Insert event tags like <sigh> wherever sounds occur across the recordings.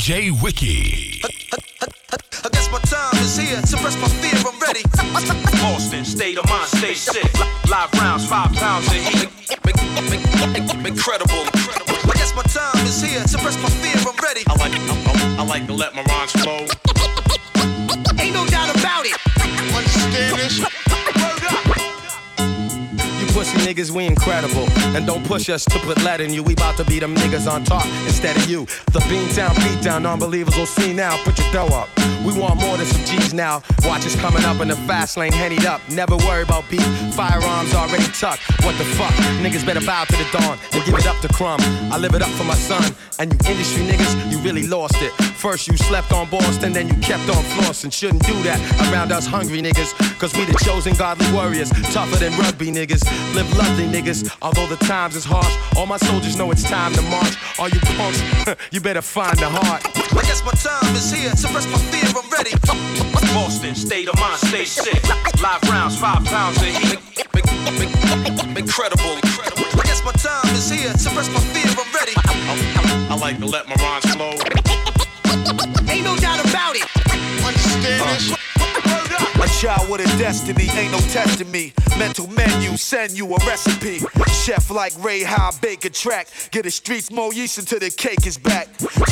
DJ Wiki. I guess my time is here. Suppress my fear, I'm ready. Boston, state of mind, stay sick. Live rounds, five pounds of heat. Incredible. I guess my time is here. Suppress my fear, I'm ready. I like, I, I like to let my rhymes flow. Ain't no doubt about it. Understand this? Pussy niggas, we incredible. And don't push us to put lead in you. We bout to be them niggas on top instead of you. The Beantown beatdown, non-believers will see now. Put your dough up. We want more than some G's now. Watch us coming up in the fast lane, hennied up. Never worry about beef. Firearms already tucked. What the fuck? Niggas better bow to the dawn and give it up to Crumb. I live it up for my son. And you industry niggas, you really lost it. First you slept on Boston, then you kept on flossing. Shouldn't do that around us hungry niggas. Cause we the chosen godly warriors. Tougher than rugby niggas. Live lovely niggas. Although the times is harsh, all my soldiers know it's time to march. All you punks, <laughs> you better find the heart. I guess my time is here. Suppress my fear, I'm ready. Boston, state of mind, stay sick. Live rounds, five pounds of heat. Incredible. I guess my time is here. Suppress my fear, I'm ready. I, I, I like to let my rhymes flow. Ain't no doubt about it. Understand this? A child with a destiny, ain't no testing me. Mental menu, send you a recipe. Chef like Ray High, bake a track. Get the streets more yeast until the cake is back.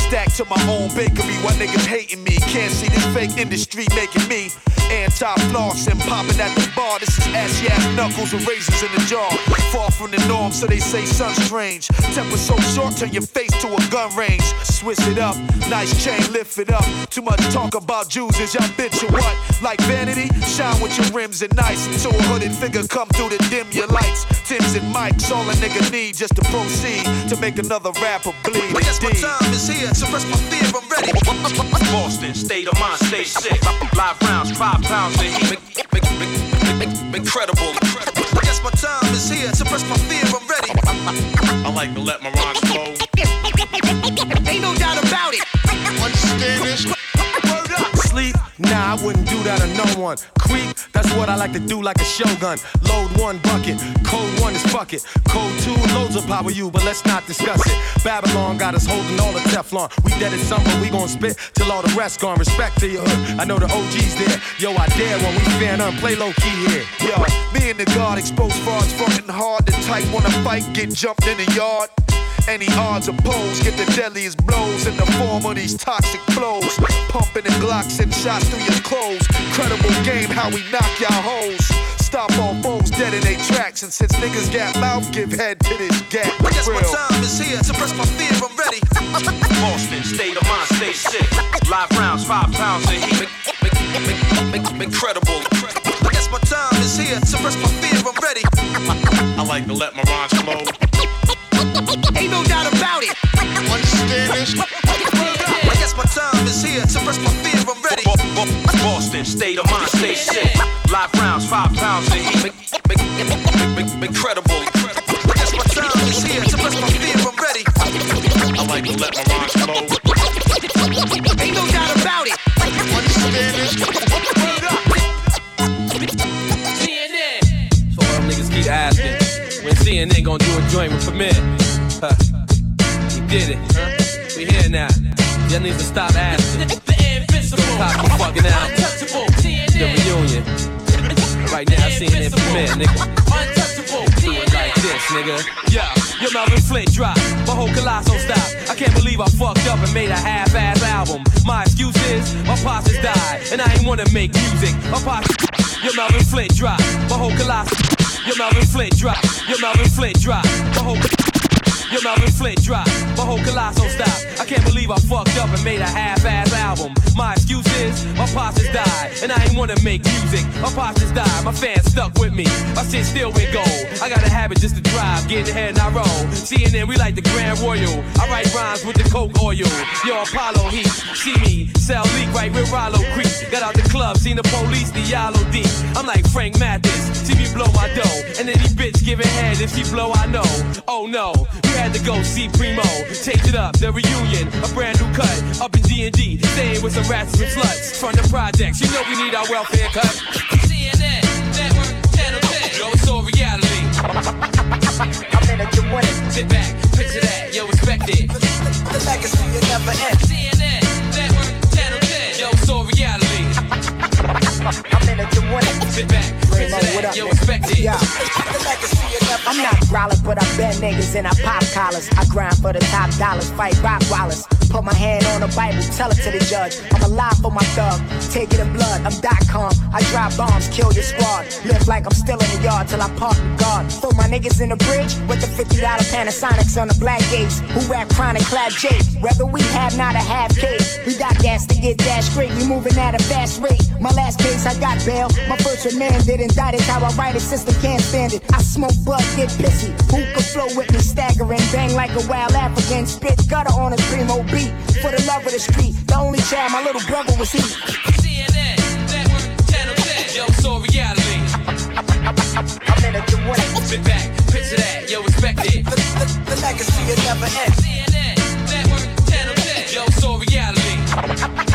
Stack to my own bakery, why niggas hating me? Can't see this fake industry making me anti-floss and popping at the bar. This is ashy ass knuckles and razors in the jar. Far from the norm, so they say son strange. Temper so short, turn your face to a gun range. Switch it up, nice chain, lift it up. Too much talk about Jews, is y'all bitch or what? Like vanity, shine with your rims and nice. So a hooded figure come through to dim your lights. Tim's and mics, all a nigga need just to proceed to make another rapper bleed. I guess my time is here, suppress my fear, I'm ready. Boston, state of mind, stay sick. Live rounds, five pounds of heat. Incredible. I guess my time is here, suppress my fear, I'm ready. I like to let my rhymes flow. Ain't no doubt about it. Understand this? Sleep? Nah, I wouldn't do that to no one. Creep? That's what I like to do like a shogun. Load one bucket, code one is fuck it. Code two, loads of power you, but let's not discuss it. Babylon got us holding all the Teflon. We dead at some, but we gon' spit till all the rest gone. Respect to your hood. I know the OG's there. Yo, I dare when we fan up, play low key here. Yo, me and the guard exposed frauds, frontin' hard. The type wanna fight, get jumped in the yard. Any odds opposed, get the deadliest blows in the form of these toxic flows. Pumping the Glocks and shots through your clothes. Credible game, how we knock y'all hoes. Stop all foes dead in their tracks. And since niggas got mouth, give head to this gap. I guess my time is here. Suppress my fear, I'm ready. <laughs> Boston, state of mind, stay sick. Live rounds, five pounds of heat. Incredible. I guess my time is here. Suppress my fear, I'm ready. I like to let my rhymes flow. Ain't no doubt about it. Understand this? I guess my time is here. to Suppress my fear, I'm ready. Boston, state of mind, stay sick. Live rounds, five pounds of heat. Incredible. I guess my time is here. to Suppress my fear, I'm ready. I like to let my rhymes flow. Ain't no doubt about it. Understand this? CNN. So all them niggas keep asking when CNN gonna do a joint with Premier. Did it. Huh? We here now. Y'all need to stop asking. The invincible, Stop the fucking out. untouchable, The reunion. Right now, CNN Premier, nigga. Untouchable, Do it like this, nigga. Yeah, your Melvin Flint drop. My whole colossal stop. I can't believe I fucked up and made a half-ass album. My excuse is my pops just died, and I ain't wanna make music. My pops, your Melvin Flint drop. My whole colossal. Your Melvin Flint drop. Your Melvin Flint drop. My whole. Your Melvin Flint drop. My whole colossal stop. I can't believe I fucked up and made a half-ass album. My excuse is my pops just died, and I ain't wanna make music. My pops just died. My fans stuck with me. My shit still went gold. I got a habit just to drive, get ahead and I roll. CNN, we like the Grand Royal. I write rhymes with the Coke oil. Yo, Apollo Heat. See me, sell leak right with Rollo Creek. Got out the club, seen the police, the yellow deep. I'm like Frank Matthews. See me blow my dough. And any bitch giving head if she blow, I know. Oh no, you had to go see Primo. Change it up, the reunion, a brand new cut. Up in D&D, staying with some rats and sluts. From the projects, you know we need our welfare cut. CNN, network, channel 10. Yo, it's all reality. I'm in win. Sit back, Growling, but I bend niggas and I pop collars. I grind for the top dollars, fight rock wallers. Put my hand on the Bible, tell it to the judge. I'm alive for my thug, take it in blood. I'm dot com, I drop bombs, kill your squad. Live like I'm still in the yard till I park the guard. Throw my niggas in the bridge with the $50 Panasonics on the black gates. Who rap chronic, clap J. Whether we have not a half case, we got gas to get that straight. We moving at a fast rate. My last case, I got bail. My first remanded, indicted. How I write it, system can't stand it. I smoke bud, get pissy. Who could flow with me, staggering, bang like a wild African. Spit gutter on a primo beat. For the love of the street, the only child my little brother was he. CNN, Network, Channel 10. Yo, so reality. I'm in it to win it. Sit back, picture that, yo, respect it. The legacy will never end. CNN, Network, Channel 10. Yo, so reality.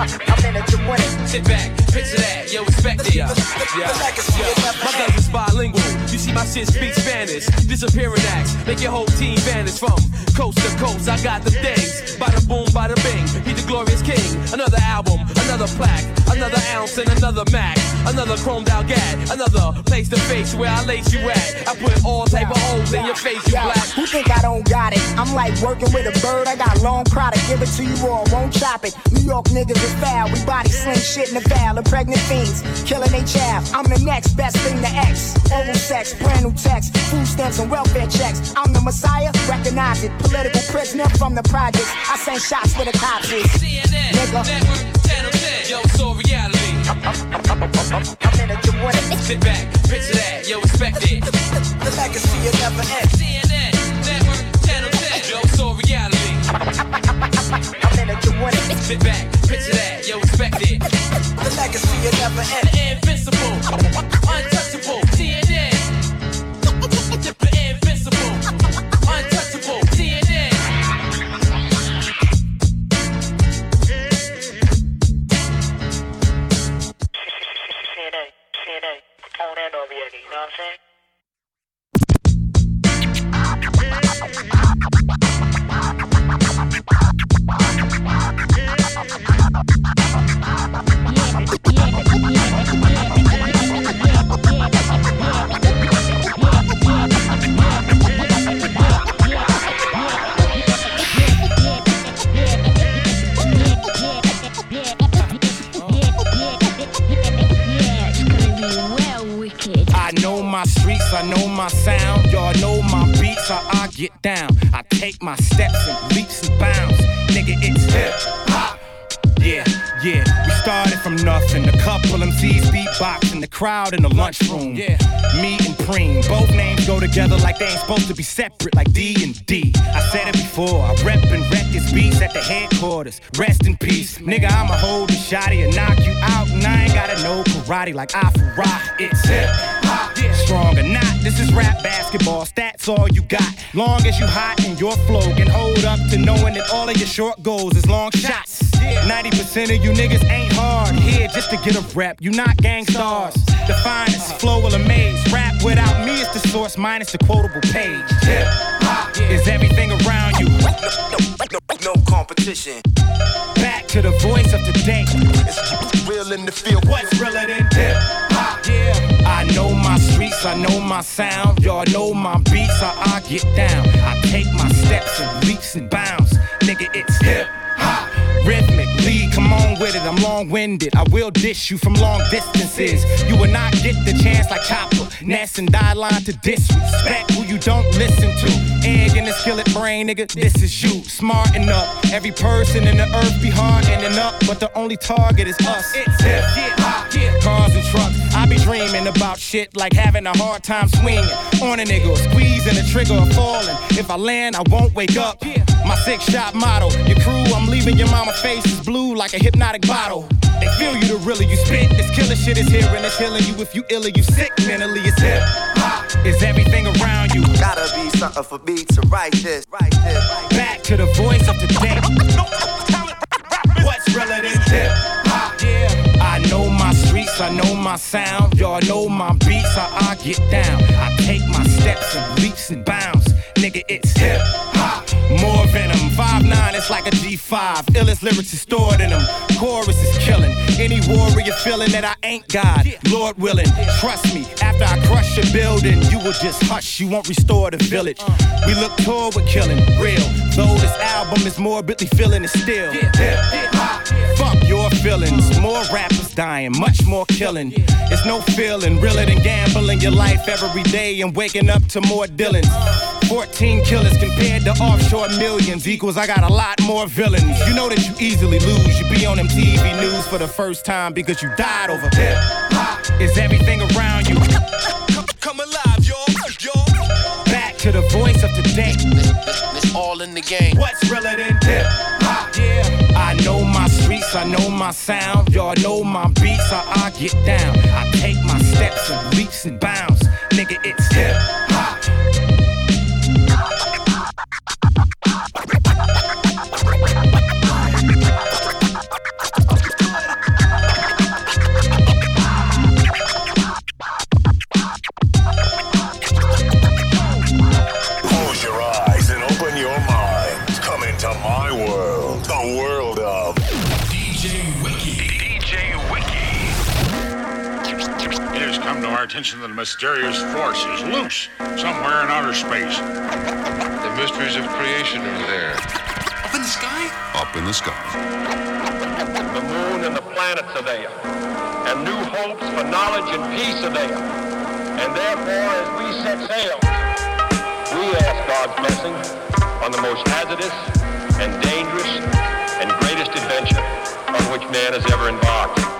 I'm in it to win it. Sit back, picture that, yo, respect it. Yeah, yeah, yeah. My guns is bilingual. You see my shit speak Spanish. Disappearing acts, make your whole team vanish from coast to coast. I got the things. Bada boom, bada bing. He the glorious king. Another album, another plaque, another ounce and another Mac, another chromed out gat, another place to face where I lace you at. I put all type of holes in your face, you black. who think I don't got it? I'm like working with a bird. I got long product, give it to you all, won't chop it. New York niggas is foul. We body sling shit in the foul. And pregnant fiends killing they child. I'm the next best thing to X. Old sex, brand new text, food stamps and welfare checks. I'm the messiah, recognize it. Political prisoner from the projects. I send shots where the cops is. CNN, Nigga. Network, Channel 10. Yo, so reality. I'm in it to win it. Sit back, picture that, yo, respect it. The legacy will never end. CNN, Network, Channel 10. Yo, so reality. I'm in win it. Sit back, picture that, yo, respect it. The legacy will never end. Invincible, untouchable, CNN. Invincible, untouchable, over here, you know what I'm saying? I my sound. Y'all know my beats, how I get down. I take my steps and leaps and bounds. Nigga, it's hip hop. Yeah, yeah, we started from nothing. A couple MCs beatboxing, the crowd in the lunchroom. Yeah, me and Preem, both names go together like they ain't supposed to be separate, like D and D. I said it before, I rep and wreck this beats at the headquarters. Rest in peace, nigga. I'ma hold the shotty and knock you out, and I ain't gotta know karate like I for rock. It's hip hop. Strong or not. This is rap basketball. Stats all you got. Long as you hot and your flow can hold up to knowing that all of your short goals is long shots. 90% of you niggas ain't hard here just to get a rep. You not gang stars. The finest flow will amaze. Rap without me is the source minus the quotable page. Hip hop is everything around you. No competition. Back to the voice of today. It's real in the field. What's realer than hip hop? Streets, I know my sound. Y'all know my beats, how I get down. I take my steps and leaps and bounds. Nigga, it's hip hop. Rhythmic, lead, come on with it. I'm long winded. I will dish you from long distances. You will not get the chance like Chopper. Ness and die line to disrespect who you don't listen to. Egg in the skillet brain, nigga, this is you. Smarten up. Every person in the earth be hard ending up, but the only target is us. It's hip hop. Cars and trucks. Be dreaming about shit like having a hard time swinging on a nigga, squeezing the trigger or falling. If I land, I won't wake up. My six shot model, Your crew, I'm leaving your mama face is blue like a hypnotic bottle. They feel you the realer you spit. This killer shit is here and it's healing you. If you ill or you sick mentally, it's hip. Is everything around you. Gotta be something for me to write this. Write this. Back to the voice of today. <laughs> What's realer than hip I know my sound. Y'all know my beats, how I get down. I take my steps and leaps and bounds. Nigga, it's hip hop. More venom. 5'9 is like a G5. Illest lyrics is stored in them. Chorus is killing. Any warrior feeling that I ain't God, Lord willing. Trust me, after I crush your building, you will just hush. You won't restore the village. We look toward with killing, real. Though this album is morbidly feeling it still. Fuck your feelings. More rappers dying, much more killing. It's no feeling realer than gambling your life every day and waking up to more Dylans. 14 killers compared to offshore millions equals I got a lot more villains. You know that you easily lose. You be on MTV news for the first time because you died over hip hop. Is everything around you <laughs> Come alive, y'all, y'all. back to the voice of today? It's all in the game. What's realer than hip hop? Yeah. I know my streets, I know my sound. Y'all know my beats, how I get down. I take my steps and leaps and bounds. Nigga, it's hip hop. Attention that a mysterious force is loose somewhere in outer space. The mysteries of creation are there. Up in the sky? Up in the sky. The moon and the planets are there. And new hopes for knowledge and peace are there. And therefore, as we set sail, we ask God's blessing on the most hazardous and dangerous and greatest adventure on which man has ever embarked.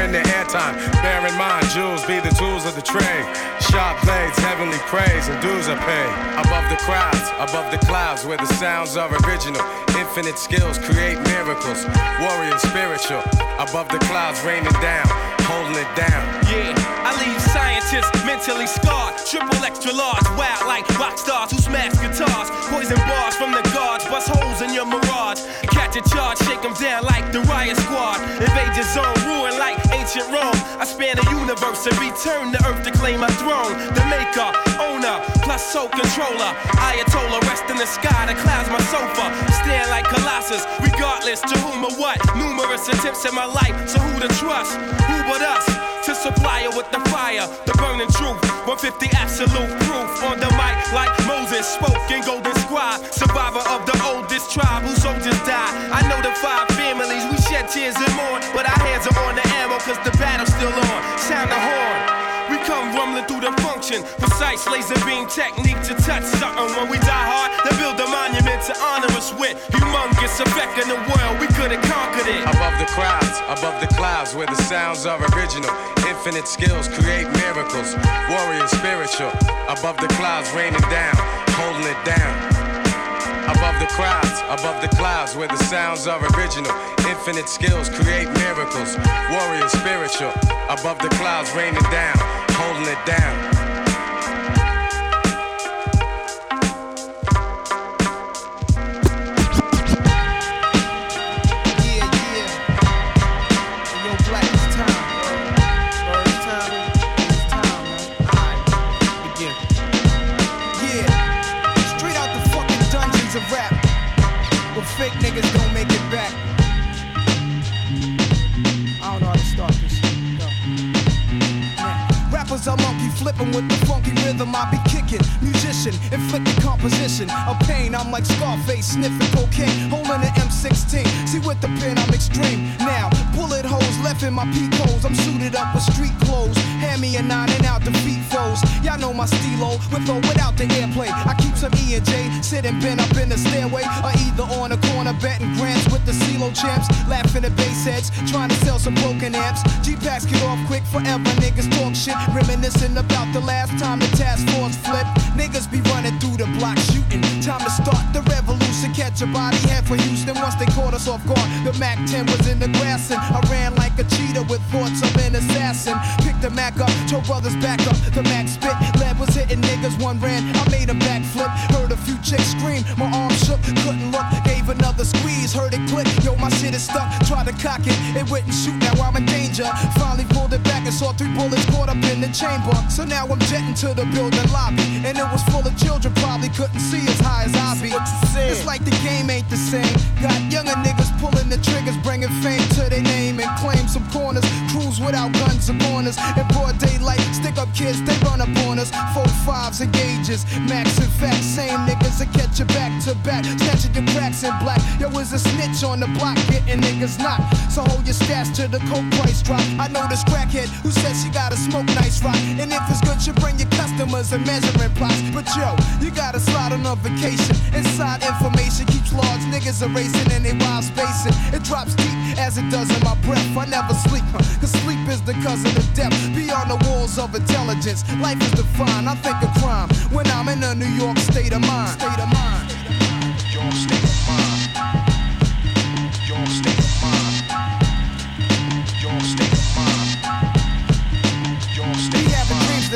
in their airtime. Bear in mind, jewels be the tools of the trade. Sharp blades, heavenly praise, and dues are paid. Above the crowds, above the clouds, where the sounds are original. Infinite skills create miracles. Warrior spiritual. Above the clouds, raining down, holding it down. Yeah, I leave scientists mentally scarred. Triple extra large, wild like rock stars who smash guitars. Poison bars from the guards, bust holes in your mirage. Catch a charge, shake them down like the riot squad. Invade your zone, ancient Rome. I span the universe and return to earth to claim my throne. The maker, owner, plus soul controller. Ayatollah, rest in the sky, the clouds my sofa. Stand like Colossus, regardless to whom or what. Numerous attempts in my life, so who to trust? Who but us? To supply her with the fire, the burning truth. 150 absolute proof on the mic, like Moses spoke in Golden Scribe. Laser beam technique to touch something. When we die hard, they build a monument to honor us with. Humongous effect in the world, we could have conquered it. Above the crowds, above the clouds, where the sounds are original. Infinite skills create miracles. Warrior spiritual. Above the clouds, raining down, holding it down. Above the crowds, above the clouds, where the sounds are original. Infinite skills create miracles. Warrior spiritual. Above the clouds, raining down, holding it down. With the funky rhythm I be kicking. Musician, inflicting composition of pain. I'm like Scarface sniffing cocaine, holding an M16. See with the pen I'm extreme. Now bullet holes left in my peak holes. I'm suited up with street clothes. Hand me a nine and out defeat foes. Y'all know my stilo with or without the airplay. I keep some E and J sitting bent up in the stairway, or either on the corner betting grants with the CeeLo champs, laughing at bass heads, trying to sell some broken amps. G packs get off quick forever. Niggas talk shit, reminiscing about the last time the task force flipped. Niggas be running through the block shooting. Time to start the revolution. Catch a body head for Houston once they caught us off guard. The Mac 10 was in the grass and I ran like a cheetah with thoughts of an assassin. Picked the Mac up, told brothers back up. The Mac spit, lead was hitting niggas. One ran, I made a backflip. Heard a few chicks scream, my arm shook, couldn't look. Gave another squeeze, heard it click. Yo, my shit is stuck. Tried to cock it, it wouldn't shoot. Now I'm in danger. Finally pulled it back and saw three bullets caught up in the chamber. So now I'm jetting to the building lobby, and it was full of children. Probably couldn't see as high as I be. It's like the game ain't the same. Got younger niggas pulling the triggers, bringing fame to their name and claim some corners. Crews without guns upon us. In broad daylight, stick up kids, they run up on us. Four fives and gauges, max and facts. Same niggas that catch you back to back. Snatching your cracks in black. Yo, is a snitch on the block, getting niggas knocked. So hold your stash to the coke price drop. I know this crackhead who says she gotta smoke nice rock. And if it's good, you bring your customers and measuring plots. But yo, you gotta slide on a vacation. Inside information keeps large niggas erasing and they wild spacing. It drops deep as it does in my breath. I never sleep, huh, cause sleep is the cousin of death. Beyond the walls of intelligence, life is defined. I think of crime when I'm in a New York state of mind. State of mind. State of mind.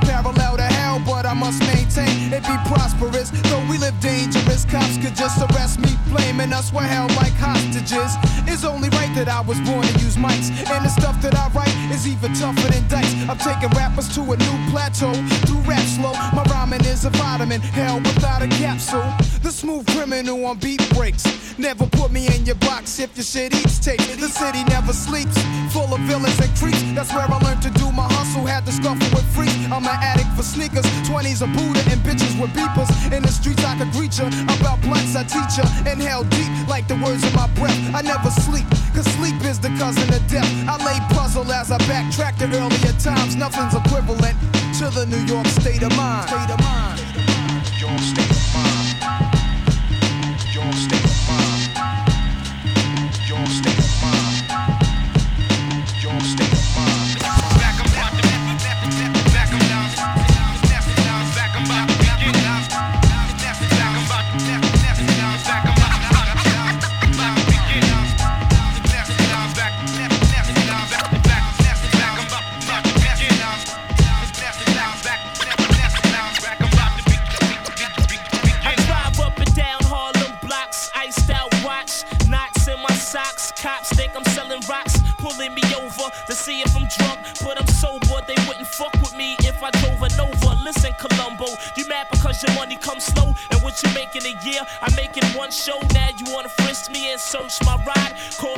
parallel to hell, but I must maintain it be prosperous. Though we live dangerous, cops could just arrest me, blaming us we're held like hostages. It's only right that I was born to use mics, and the stuff that I write is even tougher than dice. I'm taking rappers to a new plateau through rap slow. My rhyming is a vitamin, hell without a capsule. The smooth criminal on beat breaks. Never put me in your box if your shit eats tape. The city never sleeps, full of villains and creeps. That's where I learned to do my hustle. Had to scuffle with freaks. I'm an addict for sneakers, 20s a Buddha and bitches with beepers. In the streets I could greet ya. About blunts I teach ya. Inhale deep like the words of my breath. I never sleep, cause sleep is the cousin of death. I lay puzzle as I backtrack to earlier times. Nothing's equivalent to the New York state of mind. State of mind. State of mind. You make in a year, I make in one show. Now you wanna frisk me and search my ride, call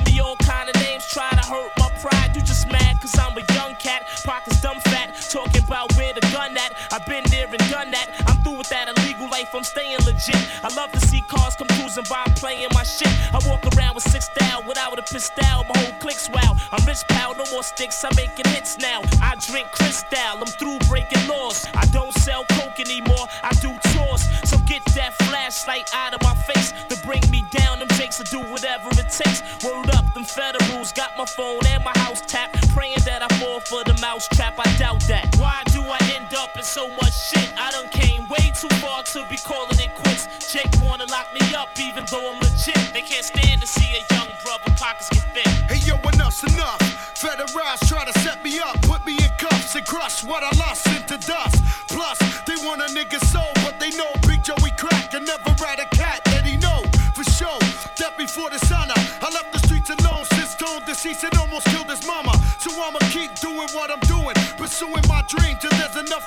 legit. I love to see cars come cruising by, playing my shit. I walk around with six style without a pistol, my whole clique's wow. I'm rich pal, no more sticks, I'm making hits now. I drink crystal, I'm through breaking laws. I don't sell coke anymore, I do tours. So get that flashlight out of my face to bring me down. Them jakes will do whatever it takes. Word up, them federals got my phone and my house tapped. Praying that I fall for the mouse trap. I doubt that. Why do I end up in so much shit? I done came way too far to be calling it quits. Jake wanna lock me up even though I'm legit. They can't stand to see a young brother pockets get thin. Hey yo, enough's enough. Federals try to set me up, put me in cuffs and crush what I lost into dust. Plus, they want a nigga soul, but they know Big Joey crack and never ride a cat that he know for sure. That before the sun I left the streets alone since Stone deceased and almost killed his mama. So I'ma keep doing what I'm doing, pursuing my dream till there's enough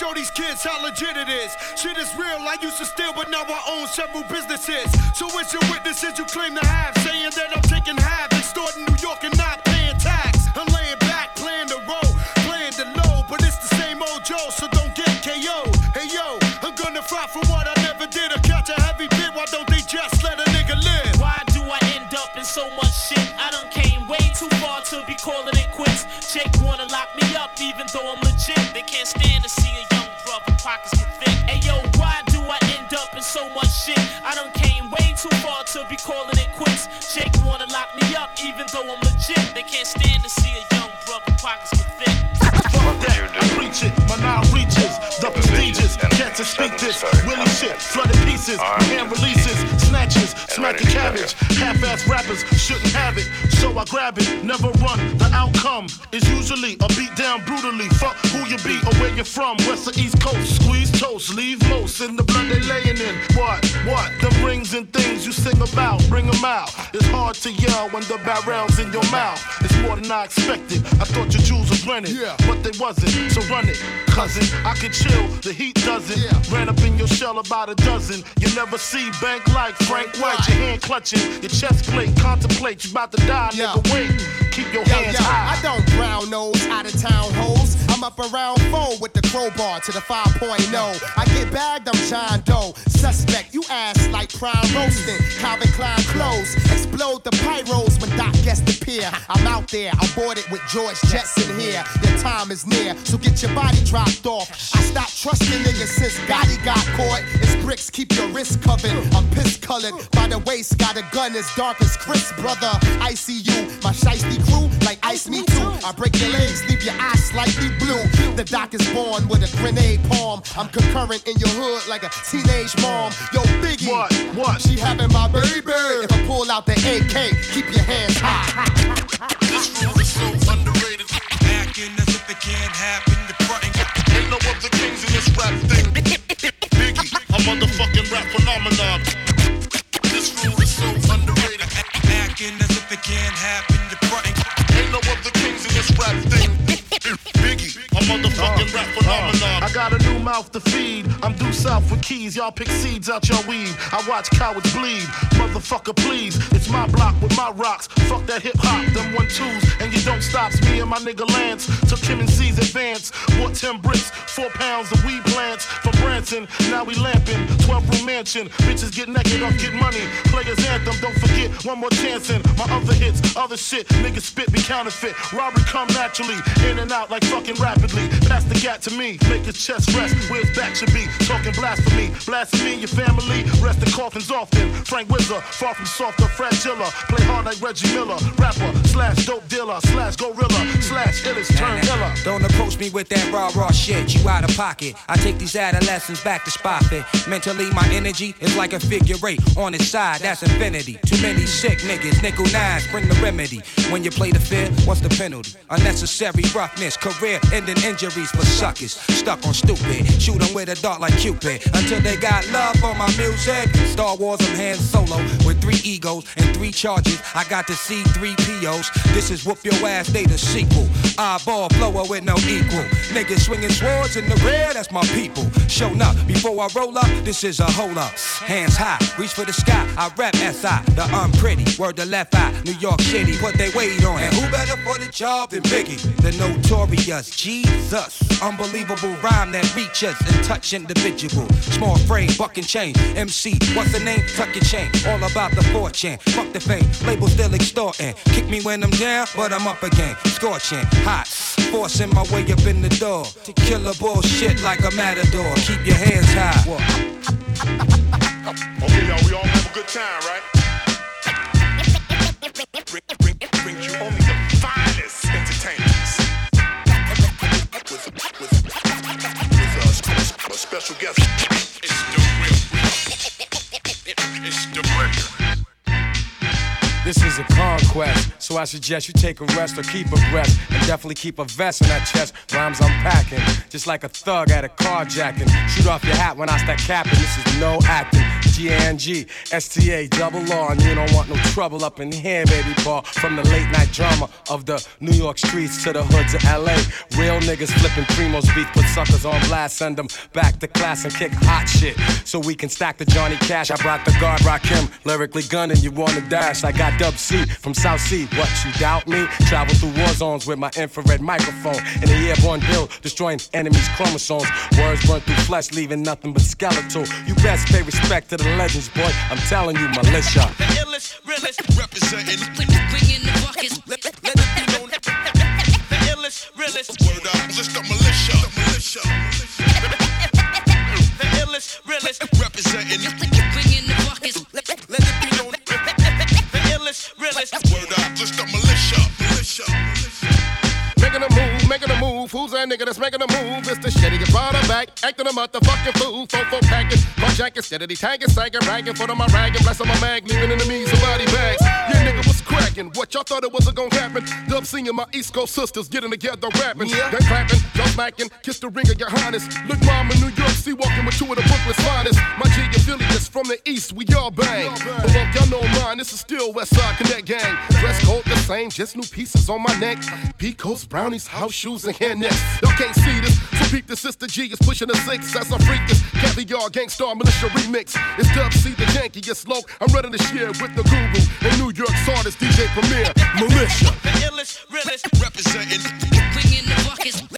show these kids how legit it is. Shit is real. I used to steal, but now I own several businesses. So it's your witnesses you claim to have, saying that I'm taking half, extorting New York and not too far to be calling it quits. Jake wanna lock me up even though I'm legit. They can't stand to see a young brother pockets get thick. Fuck that, I preach it, my now reaches the prestigious. Can't speak this, willy shit, flooded pieces, hand releases, snatches, smacking cabbage. Half-ass rappers shouldn't have it, so I grab it, never run. The outcome is usually a beat down brutally. Fuck who you be or where you're from, west or east coast. Squeeze toast, leave most in the blood they laying in. What, what, the rings and things you sing about, bring them out. It's hard to yell when the barrel's in your mouth. It's more than I expected. I thought your jewels was rented, but they wasn't. So run it, cousin. I can chill, the heat doesn't. Yeah. Ran up in your shell about a dozen. You never see bank like Frank White. Your hand clutching, your chest plate. Contemplate, you about to die, yeah. nigga. Wait, keep your Yo, hands yo, high. I don't brown nose out of town hoes. I'm up around four with the crowbar to the 5.0. I get bagged, I'm John Doe. Suspect, you ass like prime roasting. Calvin Klein clothes. Explode the pyros when Doc gets the pier. I'm out there, I'm boarded with George Jetson here. Your time is near, so get your body dropped off. I stopped trusting niggas since Gotti got caught. It's bricks, keep your wrist covered. I'm piss colored by the waist, got a gun as dark as Chris, brother. I see you, my shiesty crew, ice me too. I break your legs, leave your eyes slightly blue. The doc is born with a grenade palm. I'm concurrent in your hood like a teenage mom. Yo, Biggie, what? What? She having my baby. If I pull out the AK, keep your hands high. This rule is so underrated. Acting as if it can't happen. The fronting. Ain't no other kings in this rap thing. Biggie, a motherfucking rap phenomenon. This rule is so underrated. Acting as rap phenomenon. I got a mouth to feed. I'm due south with keys. Y'all pick seeds out your weed. I watch cowards bleed. Motherfucker, please. It's my block with my rocks. Fuck that hip hop, them one twos. And you don't stop me and my nigga Lance. Took him and C's advance. Bought 10 bricks, four pounds of weed plants from Branson. Now we lamping. 12 room mansion. Bitches get naked off get money. Players anthem, don't forget. One more chance my other hits, other shit. Niggas spit be counterfeit. Robbery come naturally. In and out like fucking rapidly. Pass the gat to me. Make his chest rest where his back should be. Talking blasphemy. Blasphemy your family. Rest in coffins often. Frank Wizard. Far from soft or fragile. Play hard like Reggie Miller. Rapper slash dope dealer slash gorilla slash illest turn iller. Don't approach me with that raw, raw shit. You out of pocket. I take these adolescents back to spot fit. Mentally, my energy is like a figure eight. On its side, that's infinity. Too many sick niggas. Nickel nines, bring the remedy. When you play the field, what's the penalty? Unnecessary roughness. Career ending injuries for suckers. Stuck on stupid. Shoot 'em with a dart like Cupid. Until they got love for my music. Star Wars, I'm Han Solo with three egos and three charges. I got to see three POs. This is whoop your ass, they the sequel. Eyeball blower with no equal. Niggas swinging swords in the rear, that's my people. Shown up before I roll up, this is a hold up. Hands high, reach for the sky. I rap SI, the unpretty. Word the left eye, New York City, put they weight on. And who better for the job than Biggie? The notorious Jesus. Unbelievable rhyme that reaches and touch individual. Small frame, buck and chain. MC, what's the name? Tuck your chain. All about the fortune. Fuck the fame. Label still extorting. Kick me when I'm down, but I'm up again. Scorching, hot. Forcing my way up in the door. To kill a bullshit like a matador. Keep your hands high. Okay, y'all, we all have a good time, right? Special guest. This is a conquest, so I suggest you take a rest or keep a breath. And definitely keep a vest on that chest. Rhymes I'm packing, just like a thug at a carjacking. Shoot off your hat when I start capping. This is no acting. G-A-N-G, S-T-A, double R. And you don't want no trouble up in here, baby Paul. From the late night drama of the New York streets to the hoods of L.A. Real niggas flipping Primo's beats, put suckers on blast, send them back to class and kick hot shit. So we can stack the Johnny Cash. I brought the guard, rock him, lyrically gunning. You wanna dash? I got Dub C from South Sea. What you doubt me? Travel through war zones with my infrared microphone in a airborne build, destroying enemies' chromosomes. Words burn through flesh, leaving nothing but skeletal. You best pay respect to the legends, boy. I'm telling you, militia. The illest, realest, representing. Bringing the buckets. Let, let it be known. The illest, realest. Word up, just the militia. militia. <laughs> The illest, realest. Representing. That nigga that's making a move? It's the shitty get brought her back, acting a motherfucking fool. Fofo packing, my jacket steadily tagging, sagging, ragging, foot on my ragging, bless on my mag, leaving enemies of body bags. Yeah, nigga cracking. What y'all thought it wasn't gonna happen? Dub seeing my East Coast sisters getting together rapping, yeah. then clapping, y'all smacking, kiss the ring of your highness. Look, mom in New York, see walking with two of the Brooklyn's finest. My G affiliates from the East, we all bang. But look, y'all know mine, this is still West Side Connect gang. Dress code the same, just new pieces on my neck. Pecos, brownies, house shoes, and hair nets. Y'all can't see this, so peep the sister G is pushing a six That's a freak this. Caviar Gang Starr Militia remix. It's Dub C the jankiest low. I'm ready to share with the guru and New York's artist DJ Premier Militia. The illest, realest. Representing. Bringing the buckets.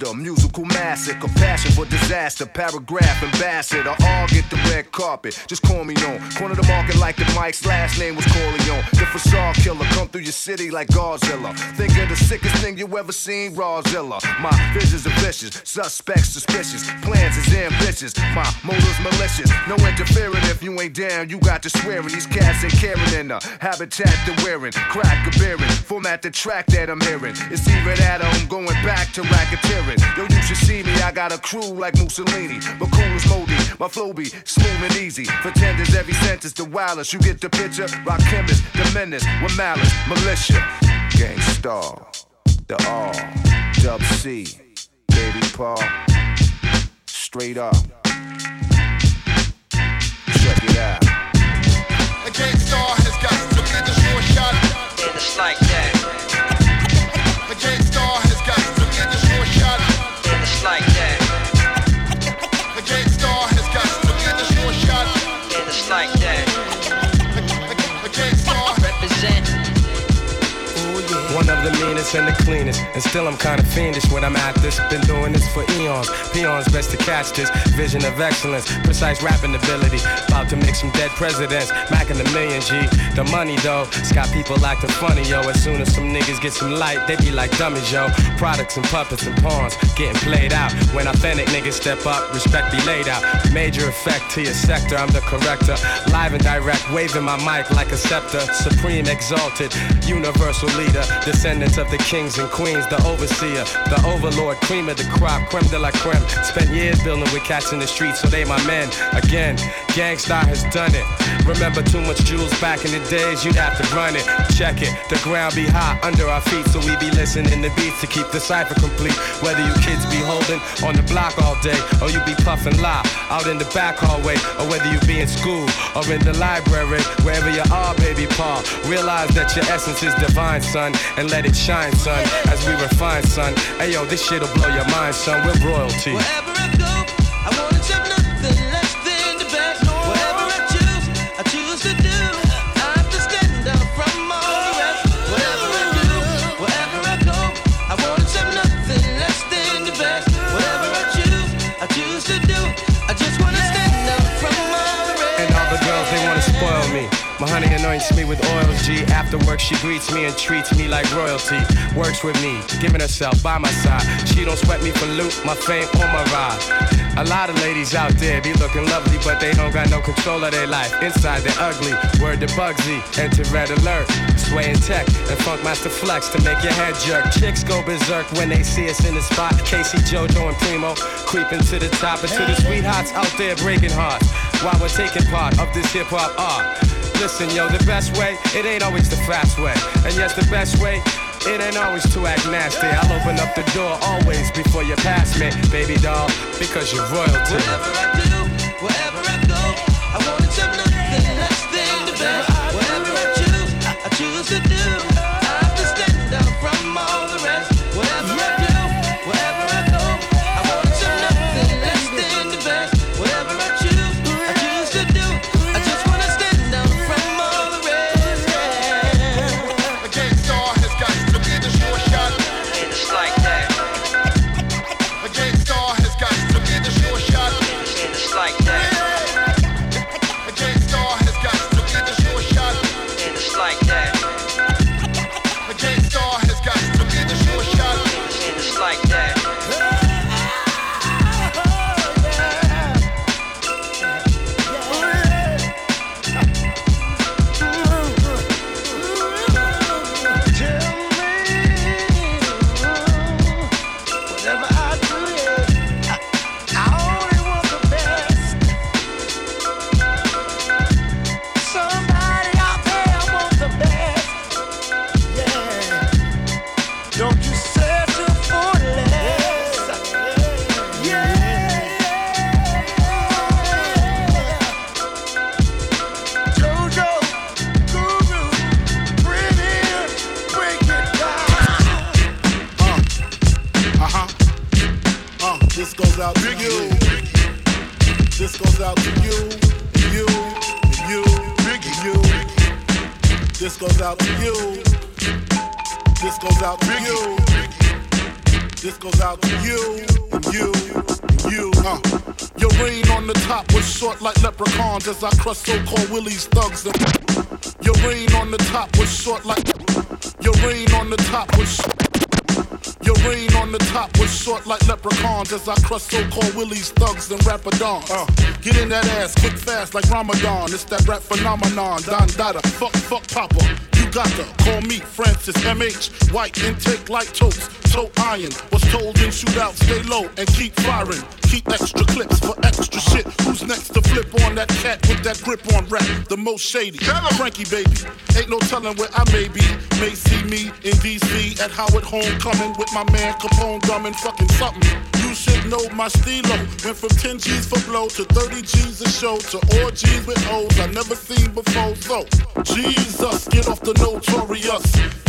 Mr. Musical Massacre, passion for disaster, paragraph ambassador, all get the red carpet. Just call me on. Corner the market like the Mike's last name was Corleone. The facade killer come through your city like Godzilla. Think of the sickest thing you ever seen, Rawzilla. My visions are vicious, suspects suspicious, plans is ambitious. My motives malicious. No interfering if you ain't down. You got to swearing. These cats ain't caring in the habitat they're wearing. Crack a bearing, format the track that I'm hearing. It's either that or I'm going back to racketeering. Yo, you should see me. I got a crew like Mussolini, but cool as Modi. My flow be smooth and easy. Pretenders every sentence the wildest. You get the picture? Rock chemist, the menace with malice, militia, Gang Starr, the R, Dub C, Baby Paul, straight up. Check it out. The and the cleanest. And still I'm kinda fiendish when I'm at this. Been doing this for eons. Peons best to catch this. Vision of excellence. Precise rapping ability. About to make some dead presidents. Macking the million G. The money though. It's got people acting funny, yo. As soon as some niggas get some light, they be like dummies, yo. Products and puppets and pawns getting played out. When authentic niggas step up, respect be laid out. Major effect to your sector, I'm the corrector. Live and direct, waving my mic like a scepter. Supreme exalted, universal leader. Descendants of the kings and queens, the overseer, the overlord, cream of the crop, creme de la creme. Spent years building with cats in the streets, so they my men. Again, Gang Starr has done it. Remember too much jewels back in the days, you'd have to run it. Check it, the ground be hot under our feet, so we be listening to beats to keep the cipher complete. Whether you kids be holding on the block all day, or you be puffing lie out in the back hallway, or whether you be in school or in the library, wherever you are, baby Paul. Realize that your essence is divine, son, and let it shine, son, as we refine, son. Hey yo, this shit'll blow your mind, son. We're royalty. Wherever anoints me with oils, G. After work, she greets me and treats me like royalty. Works with me, giving herself by my side. She don't sweat me for loot, my fame or my ride. A lot of ladies out there be looking lovely, but they don't got no control of their life. Inside they're ugly. Word to Bugsy, enter red alert. Sway and tech and Funkmaster Flex to make your head jerk. Chicks go berserk when they see us in the spot. K-Ci, JoJo, and Primo creeping to the top and to the sweethearts out there breaking hearts while we're taking part of this hip hop art. Listen, yo, the best way, it ain't always the fast way. And yes, the best way, it ain't always to act nasty. I'll open up the door always before you pass me, baby doll, because you're royalty. Goes out to you, and you, and you, and you. This goes out to you. This goes out to you. This goes out to you, and you, and you. Uh. Your reign on the top was short like leprechauns as I crush so-called willies, thugs, and your reign on the top was short like your reign on the top was. Your reign on the top was short like leprechauns as I crush so-called willies, thugs, and rapadons. Uh, get in that ass quick fast like Ramadan. It's that rap phenomenon. Don Dada, fuck, fuck Papa. You got to call me Francis MH. White intake like toast, toe iron. Was told in shootout, stay low and keep firing. Keep extra clips for extra shit. Who's next to flip on that cat with that grip on rap? The most shady. Frankie baby. Ain't no telling where I may be. May see me in DC at Howard Homecoming with my man Capone drumming fucking something. You should know my stilo. Went from 10 G's for blow to 30 G's a show to orgies with O's I never seen before. So, Jesus, get off the notorious.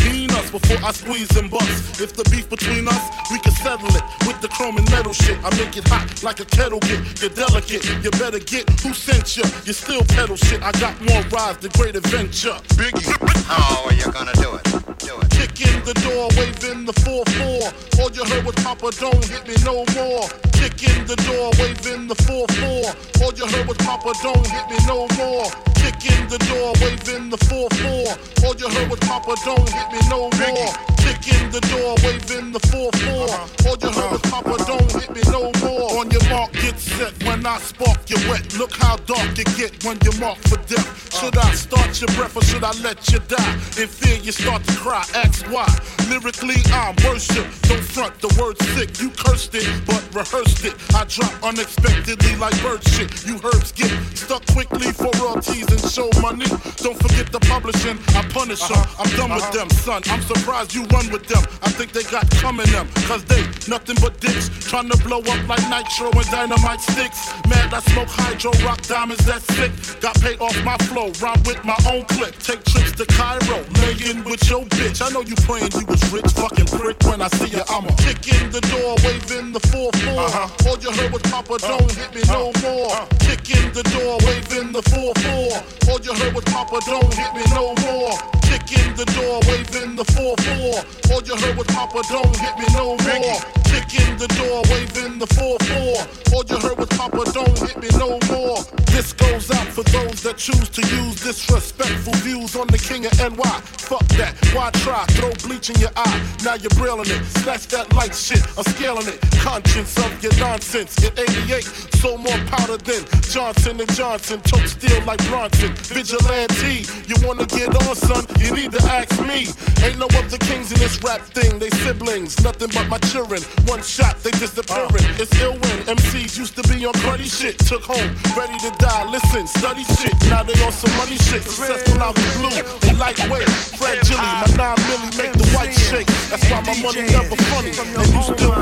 Mean us before I squeeze and bust. If the beef between us, we can settle it with the chrome and metal shit. I make it hot like a kettle get. You're delicate, you better get who sent you. You still pedal shit. I got more rides, the great adventure. Biggie. How are you gonna do it? Do it. Kick in the door, waving the 4-4. All you heard was Papa, don't hit me no more. Kick in the door, waving the 4-4. All you heard was Papa, don't hit me no more. Kick in the door, waving the 4-4. All you heard was Papa, don't hit me no more. Kick in the door, waving the 4-4. All you heard was Papa, don't hit me no more. On your mark, get set. When I spark you wet, look how dark you get when you're mark for death. Should I start your breath or should I let you die? In fear, you start to cry. Ask why. Lyrically, I'm worship. Don't front the word sick. You cursed it, but rehearsed it. I drop unexpectedly like bird shit. You herbs get stuck quickly for royalties and show money. Don't forget the publishing. I punish them. Uh-huh. I'm done with uh-huh. them, son. I'm surprised you run with them. I think they got coming them. Cause they nothing but dicks. Trying to blow up like nitro and dynamite sticks. Mad, I smoke hydro, rock diamonds, that's sick. Got paid off my flow, rhyme with my own clip. Take trips to Cairo, laying with your bitch. I know you praying you was rich, fucking prick. When I see you, I'ma kick in the door, waving the 4-4. Uh-huh. All you heard was Papa, don't uh-huh. hit me no uh-huh. more. Kick in the door, waving the 4-4. All you heard was Papa, don't hit me no more. Kick in the door, waving the 4-4. All you heard was Papa, don't hit me no more. Kick in the door, waving the 4-4. All you heard was Papa, don't hit me no more. This goes out for those that choose to use disrespectful views on the king of NY. Fuck that, why try? Throw bleach in your eye, now you're brilling it. Snatch that light shit, I'm scaling it. Conscience of your nonsense. In 88, so more powder than Johnson and Johnson. Choke steel like Bronson. Vigilante, you wanna get on, son? You need to ask me. Ain't no other kings in this rap thing, they siblings. Nothing but my children. One shot, they disappearing. Uh. It's ill when MCs used to be on cruddy shit. Took home, ready to die. Listen, study shit. Now they on some money shit. Successful out the blue. They lightweight. Fragile, my nine milli make the white shake. That's why my money never funny. And you still.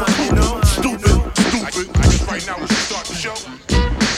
Stupid, stupid. I guess right now we should start the show.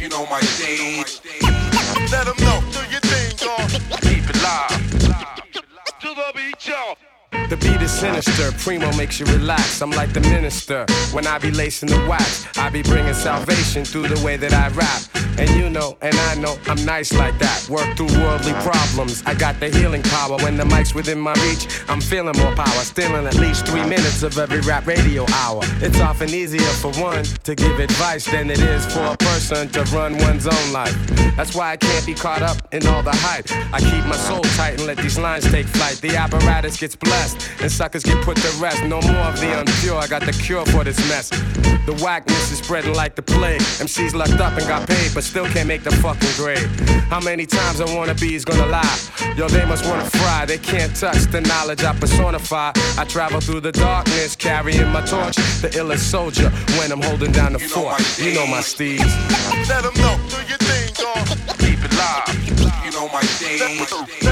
You know my stage. Let them know, do your thing, dog. Keep it live. To the beat, y'all. The beat is sinister, Primo makes you relax. I'm like the minister when I be lacing the wax. I be bringing salvation through the way that I rap. And you know, and I know, I'm nice like that. Work through worldly problems. I got the healing power. When the mic's within my reach, I'm feeling more power. Stealing at least three minutes of every rap radio hour. It's often easier for one to give advice than it is for a person to run one's own life. That's why I can't be caught up in all the hype. I keep my soul tight and let these lines take flight. The apparatus gets blessed and suckers get put to rest. No more of the unpure. I got the cure for this mess. The whackness is spreading like the plague. MCs locked up and got paid, but still can't make the fucking grade. How many times I wanna be is gonna lie? Yo, they must wanna fry. They can't touch the knowledge I personify. I travel through the darkness, carrying my torch. The illest soldier when I'm holding down the fort. You know my steez. Let them know, do your thing, dog. Keep it live. You know my stage.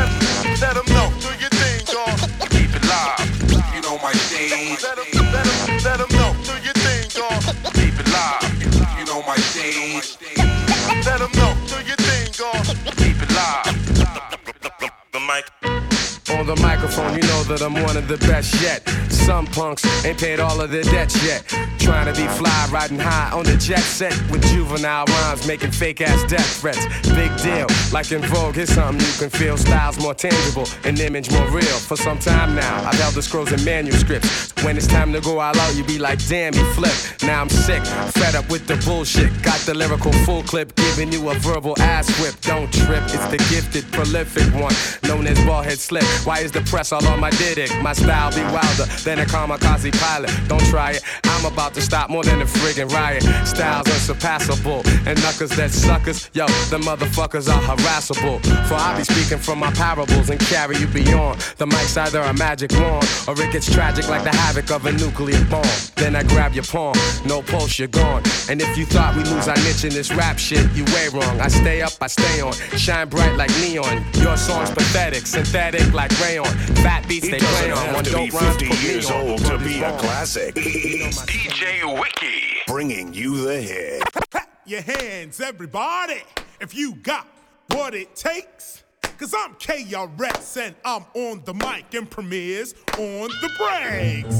My stage. Let them, let them, let them know, do your thing, dog. Keep it live. You know my stage. Let them know, do your thing, dog. Keep it live. The mic. On the microphone, you know that I'm one of the best yet. Some punks ain't paid all of their debts yet. Trying to be fly, riding high on the jet set with juvenile rhymes, making fake ass death threats. Big deal, like in Vogue, here's something you can feel. Styles more tangible, an image more real. For some time now, I've held the scrolls and manuscripts. When it's time to go all out, you be like, damn, you flip. Now I'm sick, fed up with the bullshit. Got the lyrical full clip, giving you a verbal ass whip. Don't trip, it's the gifted, prolific one, known as Baldhead Slick. Why is the press all on my dick? My style be wilder than a kamikaze pilot. Don't try it. I'm about to stop more than a friggin' riot. Styles unsurpassable. And knuckers that suckers, yo, the motherfuckers are harassable. For I be speaking from my parables and carry you beyond. The mic's either a magic wand or it gets tragic like the havoc of a nuclear bomb. Then I grab your palm, no pulse, you're gone. And if you thought we lose our niche in this rap shit, you way wrong. I stay up, I stay on, shine bright like neon. Your song's pathetic, synthetic like rayon. Fat beats It they play doesn't on. have One to be dope rhymes 50 put years old to be a classic. DJ Wiki. Bringing you the hit. your hands, everybody, if you got what it takes. Cause I'm KRS and I'm on the mic and Premier's on the breaks.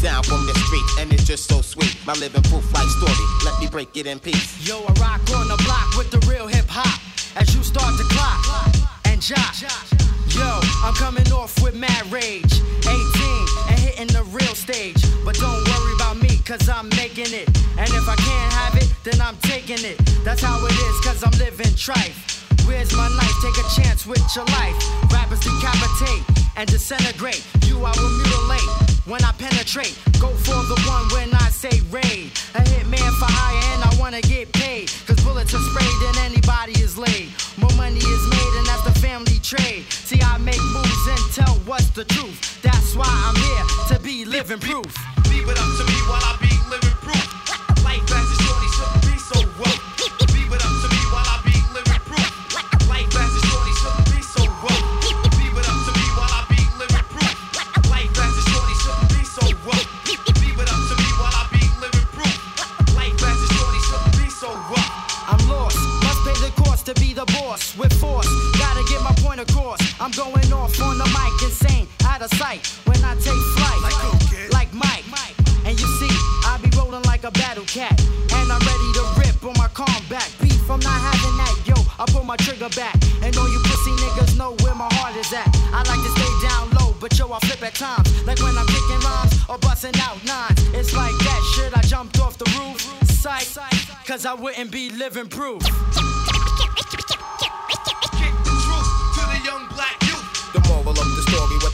sound from the street, and it's just so sweet. My living proof life story, let me break it in peace. Yo, I rock on the block with the real hip hop as you start to clock and jock. Yo, I'm coming off with mad rage, 18 and hitting the real stage. But don't worry about me, cause I'm making it. And if I can't have it, then I'm taking it. That's how it is, cause I'm living trife. Where's my knife? Take a chance with your life. Rappers decapitate and disintegrate. You I will mutilate when I penetrate. Go for the one when I say raid. A hitman for hire and I wanna get paid. Cause bullets are sprayed and anybody is laid. More money is made and that's the family trade. See, I make moves and tell what's the truth. That's why I'm here to be living proof. Leave it up to me while I be living proof. My trigger back. And all you pussy niggas know where my heart is at. I like to stay down low, but yo, I flip at times. Like when I'm kicking rhymes or busting out nines. It's like that shit, I jumped off the roof. Psych, cause I wouldn't be living proof.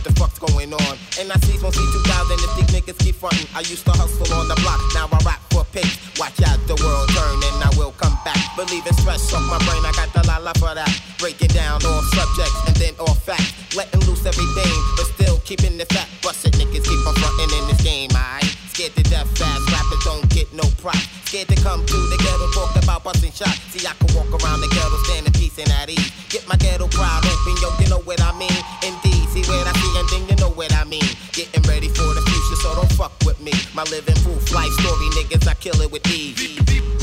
The fuck's going on? And I see from C2000 if these niggas keep frontin'. I used to hustle on the block, now I rap for pigs. Watch out, the world turn and I will come back. Believe Believing stress off my brain, I got the la for that. Breaking down all subjects and then all facts. Letting loose everything, but still keeping the fat. Busted niggas keep on frontin' in this game, I Scared to death fast, rappers don't get no prop. Scared to come to the ghetto, talk about busting shots. See, I can walk around the ghetto, standing peace and at ease. Get my ghetto crowd open, yo, you know what I mean? Indeed, see what I see, and then you know what I mean. Getting ready for the future, so don't fuck with me. My living proof life story, niggas, I kill it with ease.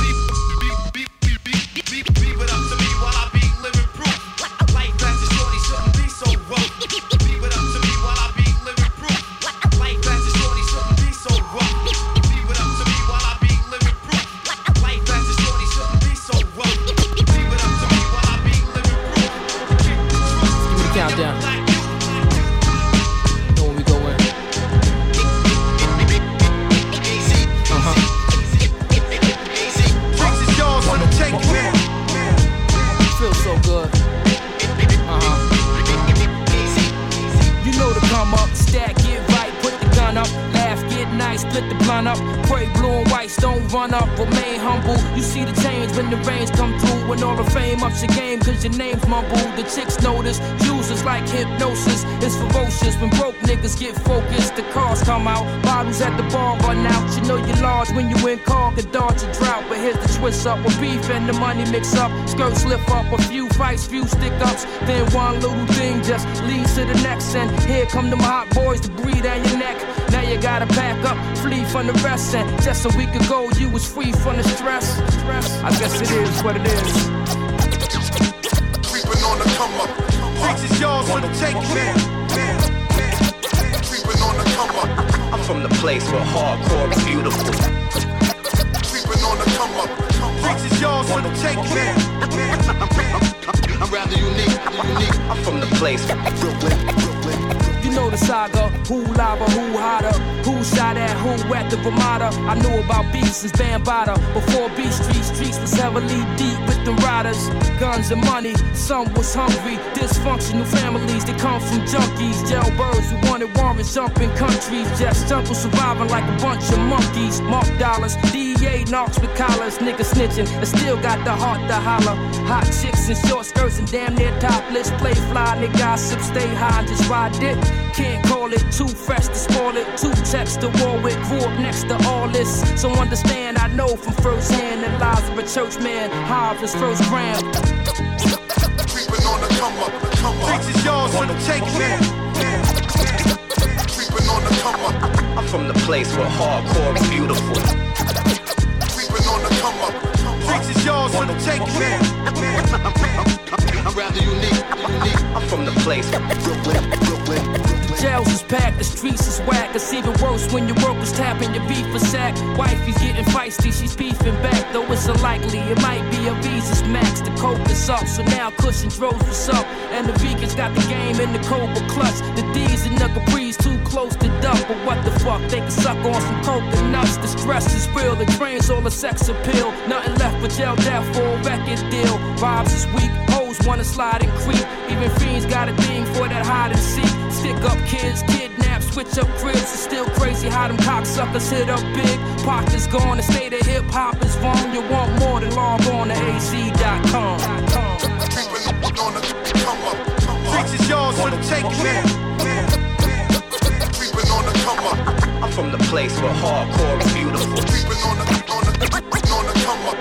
Rest, a week ago you was free from the stress. I guess it is what it is. Creeping on the come up. Drinks is yours for the taking. Creeping on the come up. I'm from the place where hardcore is beautiful. Creeping on the come up. Drinks is yours for the taking. I'm rather unique, unique. I'm from the place. You know the saga, who lava, who hotter, shot at who at the Ramada. I knew about beats since Bambaataa. Before Beat Street, streets was heavily deep with the riders. Guns and money, some was hungry. Dysfunctional families, they come from junkies. Jailbirds who wanted warrants, jumping countries. Just jungle surviving like a bunch of monkeys. Mark dollars, DEA knocks with collars. Niggas snitching, and still got the heart to holler. Hot chicks in short skirts and damn near topless. Play fly, nigga, gossip, stay high, just ride it. Can't call it too fresh to spoil it. Two texts to war with, grew up next to all this. So understand, I know from first hand the lives of a church man. Harvest first gram. Creeping on the come up. Drinks is yours for the taking. Creeping on the come up. I'm from the place where hardcore is beautiful. Creeping on the come up. Drinks is yours for the taking. I'm rather unique, unique. I'm from the place. Brooklyn, Brooklyn. Jails is packed, the streets is whack. It's even worse when your workers tapping your beef for sack. Wifey's getting feisty, she's beefing back. Though it's unlikely, it might be a Visa's max. The coke is up, so now cushion throws what's up. And the vegans got the game in the Cobra clutch. The D's and the Capri's too close to dump. But what the fuck, they can suck on some coconuts. The stress is real, the drains all the sex appeal. Nothing left but jail death for a record deal. Vibes is weak, hoes wanna slide and creep. Even fiends got a thing for that hide and seek. Stick up kids, kidnap, switch up cribs. It's still crazy how them cocksuckers hit up big. Pockets gone, the state of hip hop is wrong. You want more than log on to az.com. Creeping come up. Drinks is yours for the taking. Creeping on the come up. I'm from the place where hardcore is beautiful. Creeping on the on the on the come up.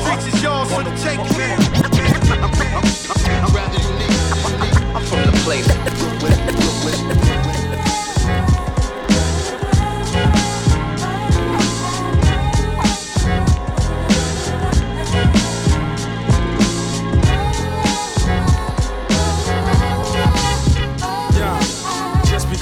Drinks is yours for the taking. I'm rather unique, unique. I'm from the place.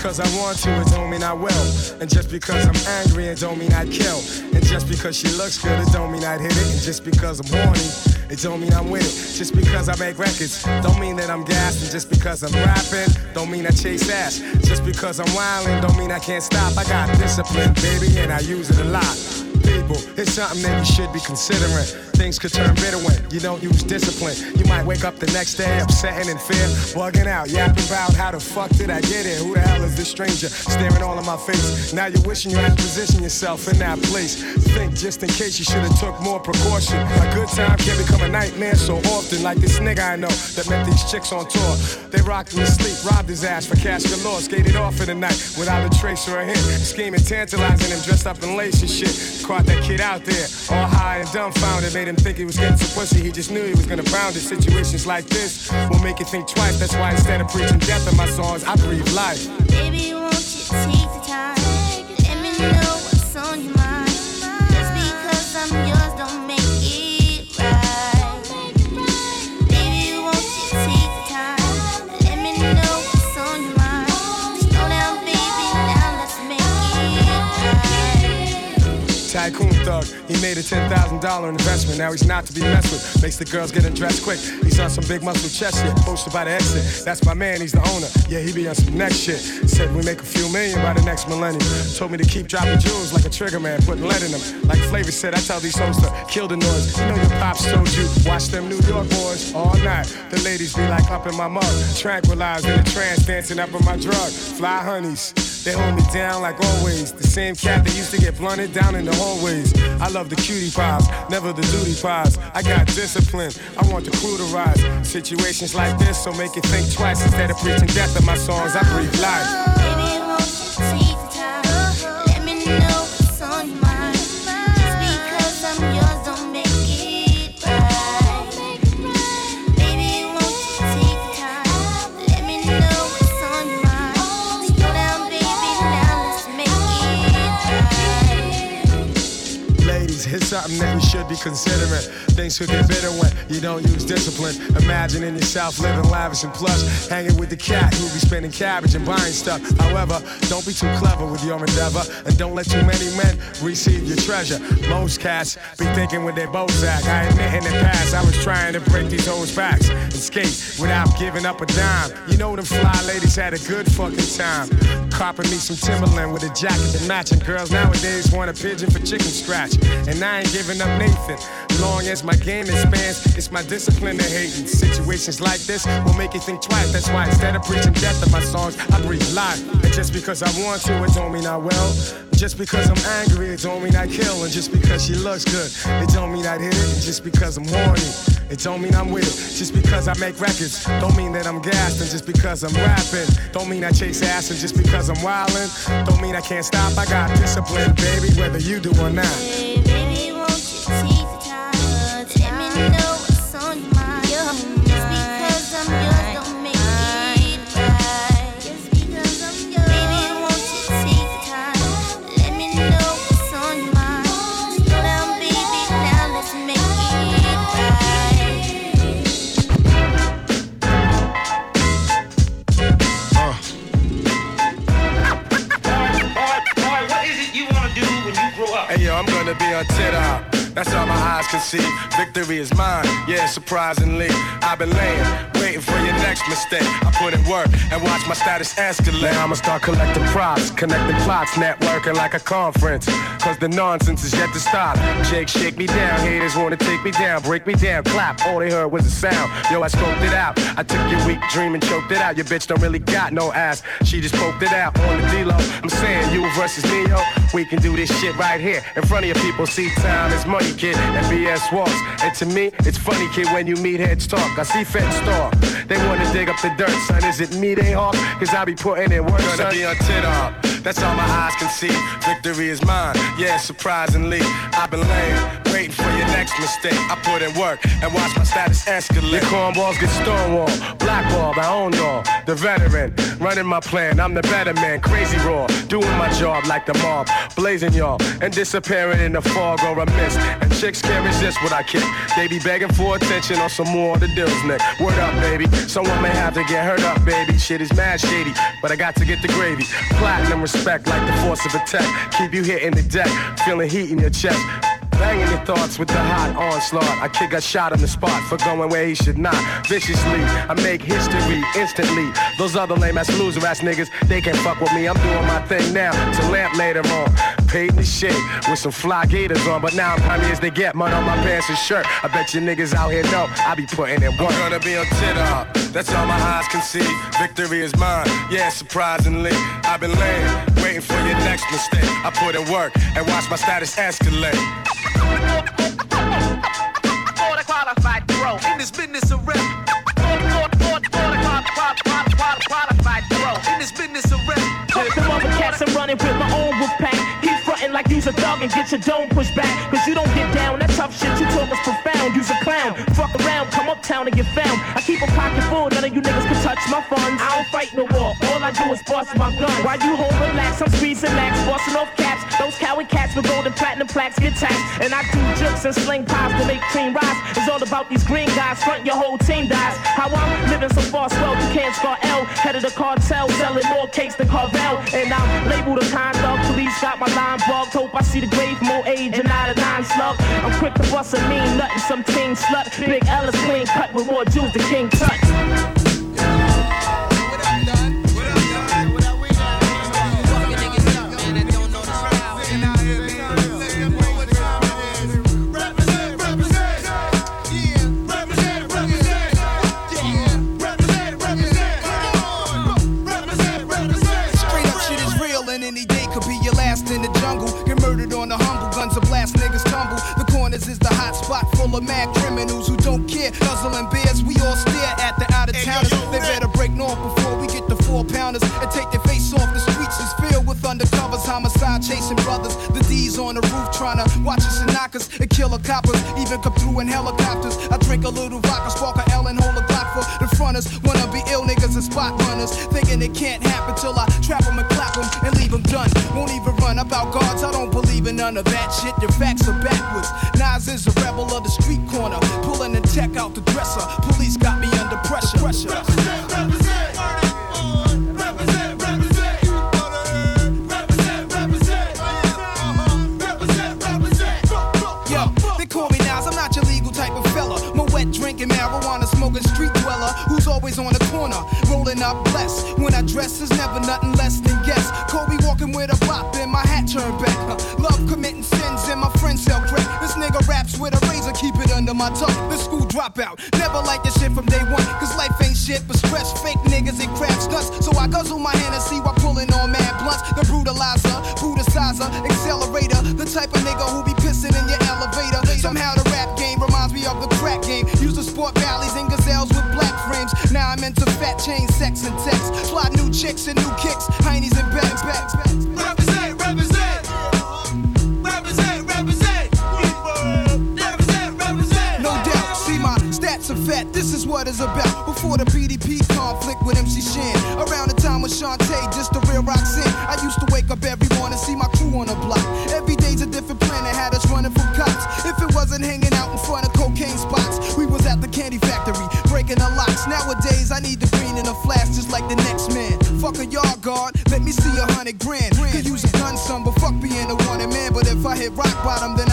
Because I want to, it don't mean I will. And just because I'm angry, it don't mean I kill. And just because she looks good, it don't mean I'd hit it. And just because I'm horny, it don't mean I'm with it. Just because I make records, don't mean that I'm gassed. And just because I'm rapping, don't mean I chase ass. Just because I'm wildin', don't mean I can't stop. I got discipline, baby, and I use it a lot. People, it's something that you should be considering. Things could turn bitter when you don't use discipline. You might wake up the next day upsetting in fear, bugging out, yapping about how the fuck did I get here? Who the hell is this stranger staring all in my face? Now you're wishing you had to position yourself in that place. Think just in case you should have took more precaution. A good time can become a nightmare so often, like this nigga I know that met these chicks on tour. They rocked him to sleep, robbed his ass for cash galore, skated off for the night without a trace or a hint. Scheming, tantalizing him, dressed up in lace and shit. Caught that kid out there, all high and dumbfounded, made him think he was getting some pussy. He just knew he was gonna pound it. Situations like this will make you think twice. That's why instead of preaching death in my songs, I breathe life. Baby, won't you take the time? Let me know Tycoon thug, he made a $10,000 investment. Now he's not to be messed with. Makes the girls get undressed quick. He's on some big muscle chest shit, posted by the exit. That's my man, he's the owner. Yeah, he be on some next shit. Said we make a few million by the next millennium. Told me to keep dropping jewels like a trigger man, putting lead in them. Like Flavor said, I tell these hoes to kill the noise. You know your pops told you, watch them New York boys all night. The ladies be like up in my mug, tranquilized in a trance, dancing up on my drug. Fly honeys. They hold me down like always. The same cat that used to get blunted down in the hallways. I love the cutie pies, never the duty pies. I got discipline, I want the crew to rise. Situations like this, so make you think twice. Instead of preaching death in my songs, I breathe life. Right. Something that you should be considering. Things could get bitter when you don't use discipline. Imagining yourself living lavish and plush, hanging with the cat who be spending cabbage and buying stuff. However, don't be too clever with your endeavor, and don't let too many men receive your treasure. Most cats be thinking with their Bozak. I admit in the past I was trying to break these hoes' backs and skate without giving up a dime. You know them fly ladies had a good fucking time. Copping me some Timberland with a jacket to match, and girls nowadays want a pigeon for chicken scratch. And I ain't giving up Nathan. Long as my game expands, it's my discipline to hating. Situations like this will make you think twice. That's why instead of preaching death in my songs, I breathe life. And just because I want to, it don't mean I will. Just because I'm angry, it don't mean I kill. And just because she looks good, it don't mean I'd hit it. And just because I'm horny, it don't mean I'm with it. Just because I make records, don't mean that I'm gassed. And just because I'm rapping, don't mean I chase ass. And just because I'm wildin', don't mean I can't stop. I got discipline, baby, whether you do or not. Yo, I'm gonna be tit up. That's all my eyes can see. Victory is mine, yeah, surprisingly. I've been laying, waiting for your next mistake. I put in work and watch my status escalate. Now I'ma start collecting props, connecting plots, networking like a conference. Cause the nonsense is yet to stop. Jake, shake me down. Haters wanna take me down, break me down, clap. All they heard was a sound. Yo, I scoped it out. I took your weak dream and choked it out. Your bitch don't really got no ass. She just poked it out on the D-Lo. I'm saying you versus me, yo. We can do this shit right here. In front of your people, see time is money, kid, and BS walks. And to me, it's funny, kid, when you meet heads talk. I see feds talk. They wanna dig up the dirt, son. Is it me they hawk? Cause I be putting in work. Gonna be on tit up. That's all my eyes can see. Victory is mine. Yeah, surprisingly, I've been laying, waiting for your next mistake. I put in work and watch my status escalate. Your cornballs get stonewalled, blackballed, I own y'all. The veteran, running my plan, I'm the better man. Crazy raw, doing my job like the mob, blazing y'all and disappearing in the fog or a mist. And chicks can't resist what I kick. They be begging for attention on some more of the deals, Nick. Word up, baby. Someone may have to get hurt up, baby. Shit is mad shady, but I got to get the gravy. Platinum respect like the force of a tech. Keep you hitting the deck, feeling heat in your chest. Banging your thoughts with the hot onslaught. I kick a shot on the spot for going where he should not. Viciously, I make history instantly. Those other lame ass loser ass niggas, they can't fuck with me. I'm doing my thing now to lamp later on. Paid in shit with some fly gators on, but now I'm happy as they get. Mud on my pants and shirt. I bet you niggas out here know I be putting in work. I'm gonna be on tit up. That's all my eyes can see. Victory is mine. Yeah, surprisingly, I've been laying, waiting for your next mistake. I put in work and watch my status escalate. Border qualified pro in this business of rap. Border qualified pro in this business of rap. Fuck other cats, I'm running with my own wolf pack. Keep frontin' like you's a dog and get your dome pushed back. Cause you don't get down, that tough shit you talk is profound. You's a clown. Fuck uptown and get found. I keep a pocket full, none of you niggas can touch my funds. I don't fight no war, all I do is bust my gun. While you hold relax, I'm squeezing max, busting off caps. Those coward cats with golden platinum plaques get taxed. And I do jokes and sling pies to make cream rise. It's all about these green guys, front your whole team dies. How I'm living so far, swell, you can't L. Head of the cartel, selling more cakes than Carvel. And I'm labeled a kind of police, got my line bugged. Hope I see the grave, and I'm quick to bust a mean nut and some teen slut. Big Ellis clean cut with more jewels than King Tut. Nuzzling bears, we all stare at the out of towners. They better break north before we get the four pounders and take their face off. The streets is filled with undercovers, homicide chasing brothers. The D's on the roof trying to watch us and knock us and kill the coppers. Even come through in helicopters. I drink a little vodka, spark a L and hold a Glock for the fronters. Wanna be ill niggas and spot runners. Thinking it can't happen till I trap them and clap them and leave them done. Won't even run about guards, I don't believe in none of that shit. Your facts are backwards. Nas is a rebel of the street corner. Pulling the check out the dresser. Police under my tongue. The school dropout, never like this shit from day one. Cause life ain't shit but stress, fake niggas and crap stunts. So I guzzle my Hennessy while pulling on mad blunts. The brutalizer, brutalizer, accelerator. The type of nigga who be pissing in your elevator. Somehow the rap game reminds me of the crack game. Used to sport valleys and gazelles with black frames. Now I'm into fat chain, sex and text. Fly new chicks and new kicks, heinies and bags, bags, bags. The BDP conflict with MC Shan. Around the time with Shanté, just the real in. I used to wake up every morning, see my crew on the block. Every day's a different planet, had us running from cops. If it wasn't hanging out in front of cocaine spots, we was at the candy factory, breaking the locks. Nowadays, I need the green in a flash, just like the next man. Fuck a yard guard, let me see a hundred grand. Could use a gun, son, but fuck being a wanted man. But if I hit rock bottom, then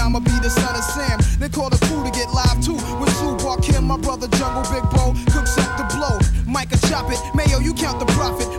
you count the profit.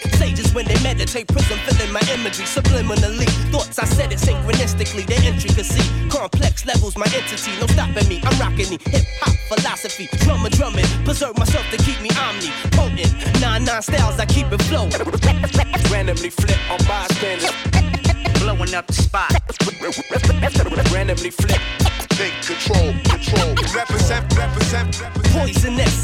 Thus. Sages when they meditate, prism filling my imagery subliminally. Thoughts I said it synchronistically, the intricacy. Complex levels, my entity, no stopping me. I'm rocking the hip hop philosophy. Drummer drumming, preserve myself to keep me omni potent. Nine nine styles, I keep it flowing. Randomly flip on bystanders. Blowing up the spot. Randomly flip. Take control, control. Represent, represent, represent. Poisonous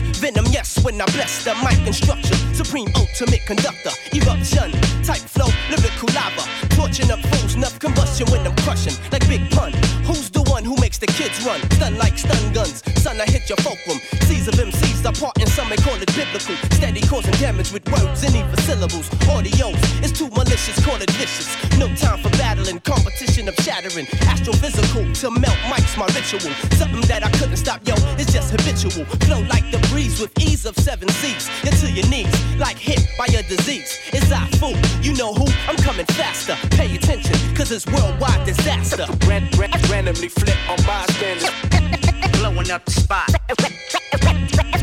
yes, when I bless the mic and structure. Supreme ultimate conductor, eruption, type flow, lyrical lava. Torching up fools, enough combustion when I'm crushing, like Big Pun. Who's the one who makes the kids run? Stun like stun guns, son, I hit your fulcrum. Seas of MCs are part, and some may call it biblical. Steady causing damage with words and even syllables. Audios, it's too malicious, call it vicious. No time for battling, competition of shattering. Astrophysical to melt mics, my ritual. Something that I couldn't stop, yo, it's just habitual. Flow like the breeze with ease of seven seas. You're to your knees, like hit by a disease. It's I fool, you know who? I'm coming faster. Pay attention, cause it's worldwide disaster. Ran, ran, randomly flip on bystanders. <laughs> Blowing up the spot.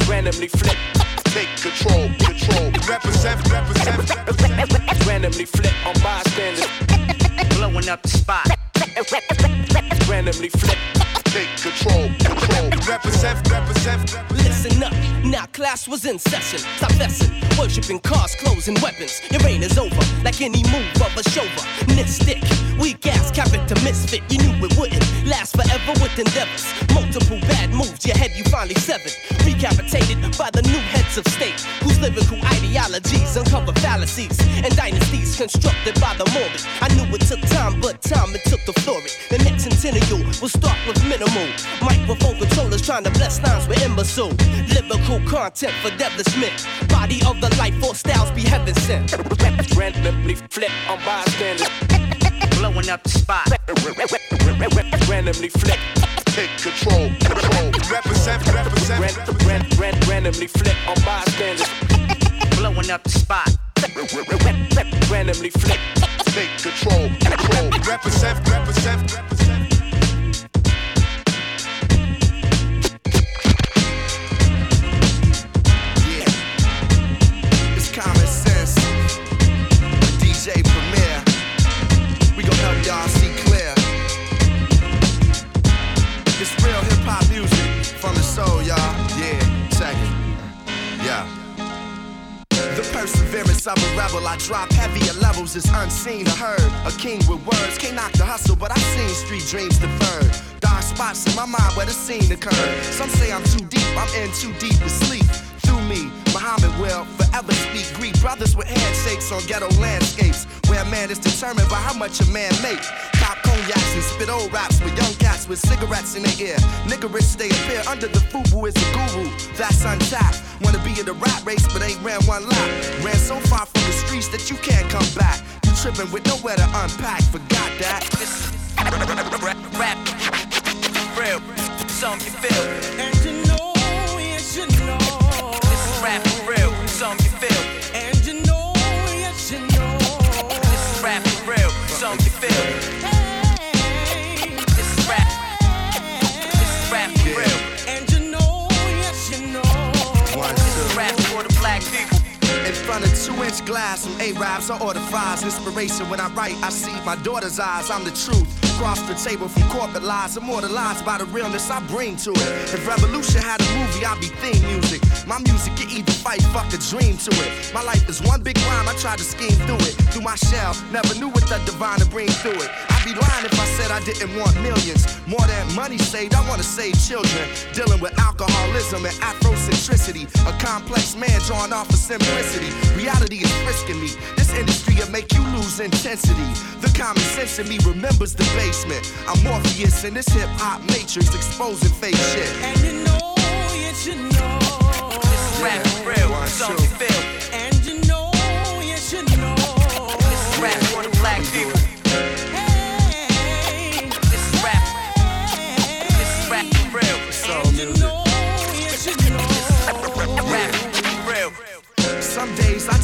Randomly flip. Take control, control. Represent, represent, represent. Randomly flip on bystanders. Blowing up the spot. Randomly flip. Take control, control. Represent, represent, represent. Listen up, now class was in session. Stop messing, worshiping cars, clothes, and weapons. Your reign is over, like any move of a chauvinistic. Weak ass character misfit, you knew it wouldn't last forever with endeavors. Multiple bad moves, your head you finally severed. Recapitated by the new heads of state, whose lyrical ideologies uncover fallacies and dynasties constructed by the morbid. I knew it took time, but time it took the floor it. The next centennial will start with minimal. Microphone controllers trying to bless lines with imbecile. Lyrical content for devilishment. Body of the life force styles be heaven sent. Randomly flip on bystanders. Blowing up the spot. Randomly flip. Take control, control. Represent, represent, Ran, ran, ran, randomly flip on bystanders. Blowing up the spot. Randomly flip. Take control, control. Represent, represent, represent. Rebel, I drop heavier levels, is unseen or heard. A king with words, can't knock the hustle, but I've seen street dreams deferred. Dark spots in my mind where the scene occurred. Some say I'm too deep, I'm in too deep to sleep. Through me, Muhammad will forever speak. Greet brothers with handshakes on ghetto landscapes, where a man is determined by how much a man makes. Pop cognacs and spit old raps with young cats with cigarettes in their ear. Niggerish they appear under the fubu is a guru. That's untapped. Wanna be in the rap race, but ain't ran one lap. Ran so far from the streets that you can't come back. You tripping with nowhere to unpack. Forgot that. Rap. Real. Some you feel. And you know, yes, you know. Glass from A-Raps, I order fries. Inspiration when I write, I see my daughter's eyes. I'm the truth. Across the table from corporate lies, immortalized by the realness I bring to it. If Revolution had a movie, I'd be theme music. My music can either fight, fuck, a dream to it. My life is one big rhyme, I tried to scheme through it. Through my shell, never knew what the divine to bring through it. I'd be lying if I said I didn't want millions. More than money saved, I wanna save children. Dealing with alcoholism and Afrocentricity. A complex man drawn off of simplicity. Reality is frisking me. This industry will make you lose intensity. The common sense in me remembers the basement. I'm Morpheus in this hip hop matrix exposing fake shit. And you know, you know. This rap real, you feel.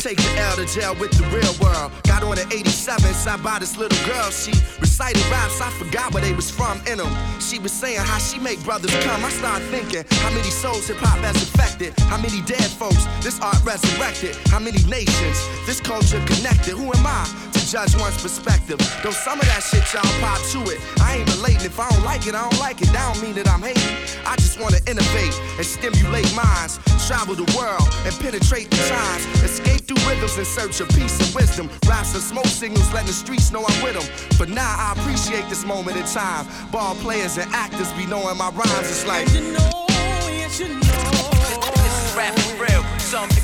Take the L to jail with the real world. Got on an 87, sat by this little girl. She recited raps, I forgot where they was from in them. She was saying how she make brothers come. I started thinking how many souls hip hop has affected. How many dead folks this art resurrected. How many nations this culture connected. Who am I to judge one's perspective? Though some of that shit y'all pop to it. I ain't relating. If I don't like it, I don't like it. That don't mean that I'm hating. I just wanna innovate and stimulate minds. Travel the world and penetrate the times. Escape through rhythms in search of peace and wisdom. Raps and smoke signals letting the streets know I'm with them. For now, I appreciate this moment in time. Ball players and actors be knowing my rhymes. It's like. And you know, yes you know. This is rap for real, something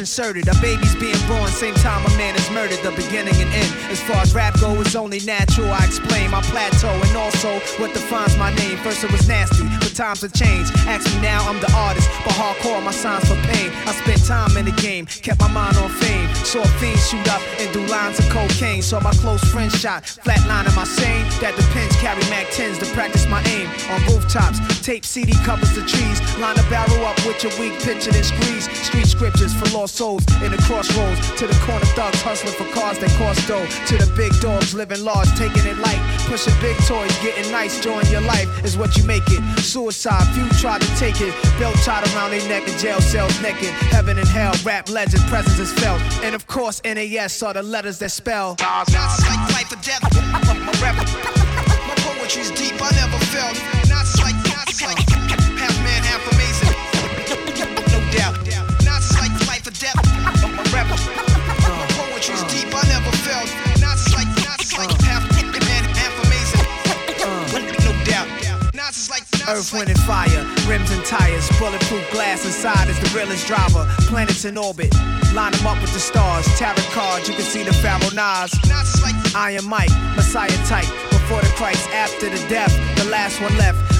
inserted. A baby's being born, same time a man is murdered. The beginning and end. As far as rap go, it's only natural. I explain my plateau and also what defines my name. First it was nasty, but times have changed. Ask me now, I'm the artist, but hardcore my signs for pain. I spent time in the game, kept my mind on fame. Saw fiends shoot up and do lines of cocaine. Saw my close friend shot, flatlining my sane. That the pins carry Mac 10s to practice my aim. On rooftops, tape CD covers the trees. Line a barrel up with your weak picture then squeeze. Street scriptures for lost souls in the crossroads. To the corner thugs hustling for cars that cost dough. To the big dogs living large, taking it light. Pushing big toys, getting nice, join your life is what you make it. Suicide, few try to take it. Belt tied around their neck in jail cells naked. Heaven and hell, rap legend, presence is felt. And of course, NAS are the letters that spell. Shots like life or death. My my poetry's deep. I never felt. Like like half man, half amazing. No doubt. Knots like life or death. My poetry's deep. I never felt. Knots like like half man, half amazing. No doubt. Knots is like Earth, wind, and fire, rims and tires, bulletproof glass inside is the realest driver. Planets in orbit, line them up with the stars. Tarot cards, you can see the Pharaoh Nas. Iron Mike, Messiah type. Before the Christ, after the death, the last one left.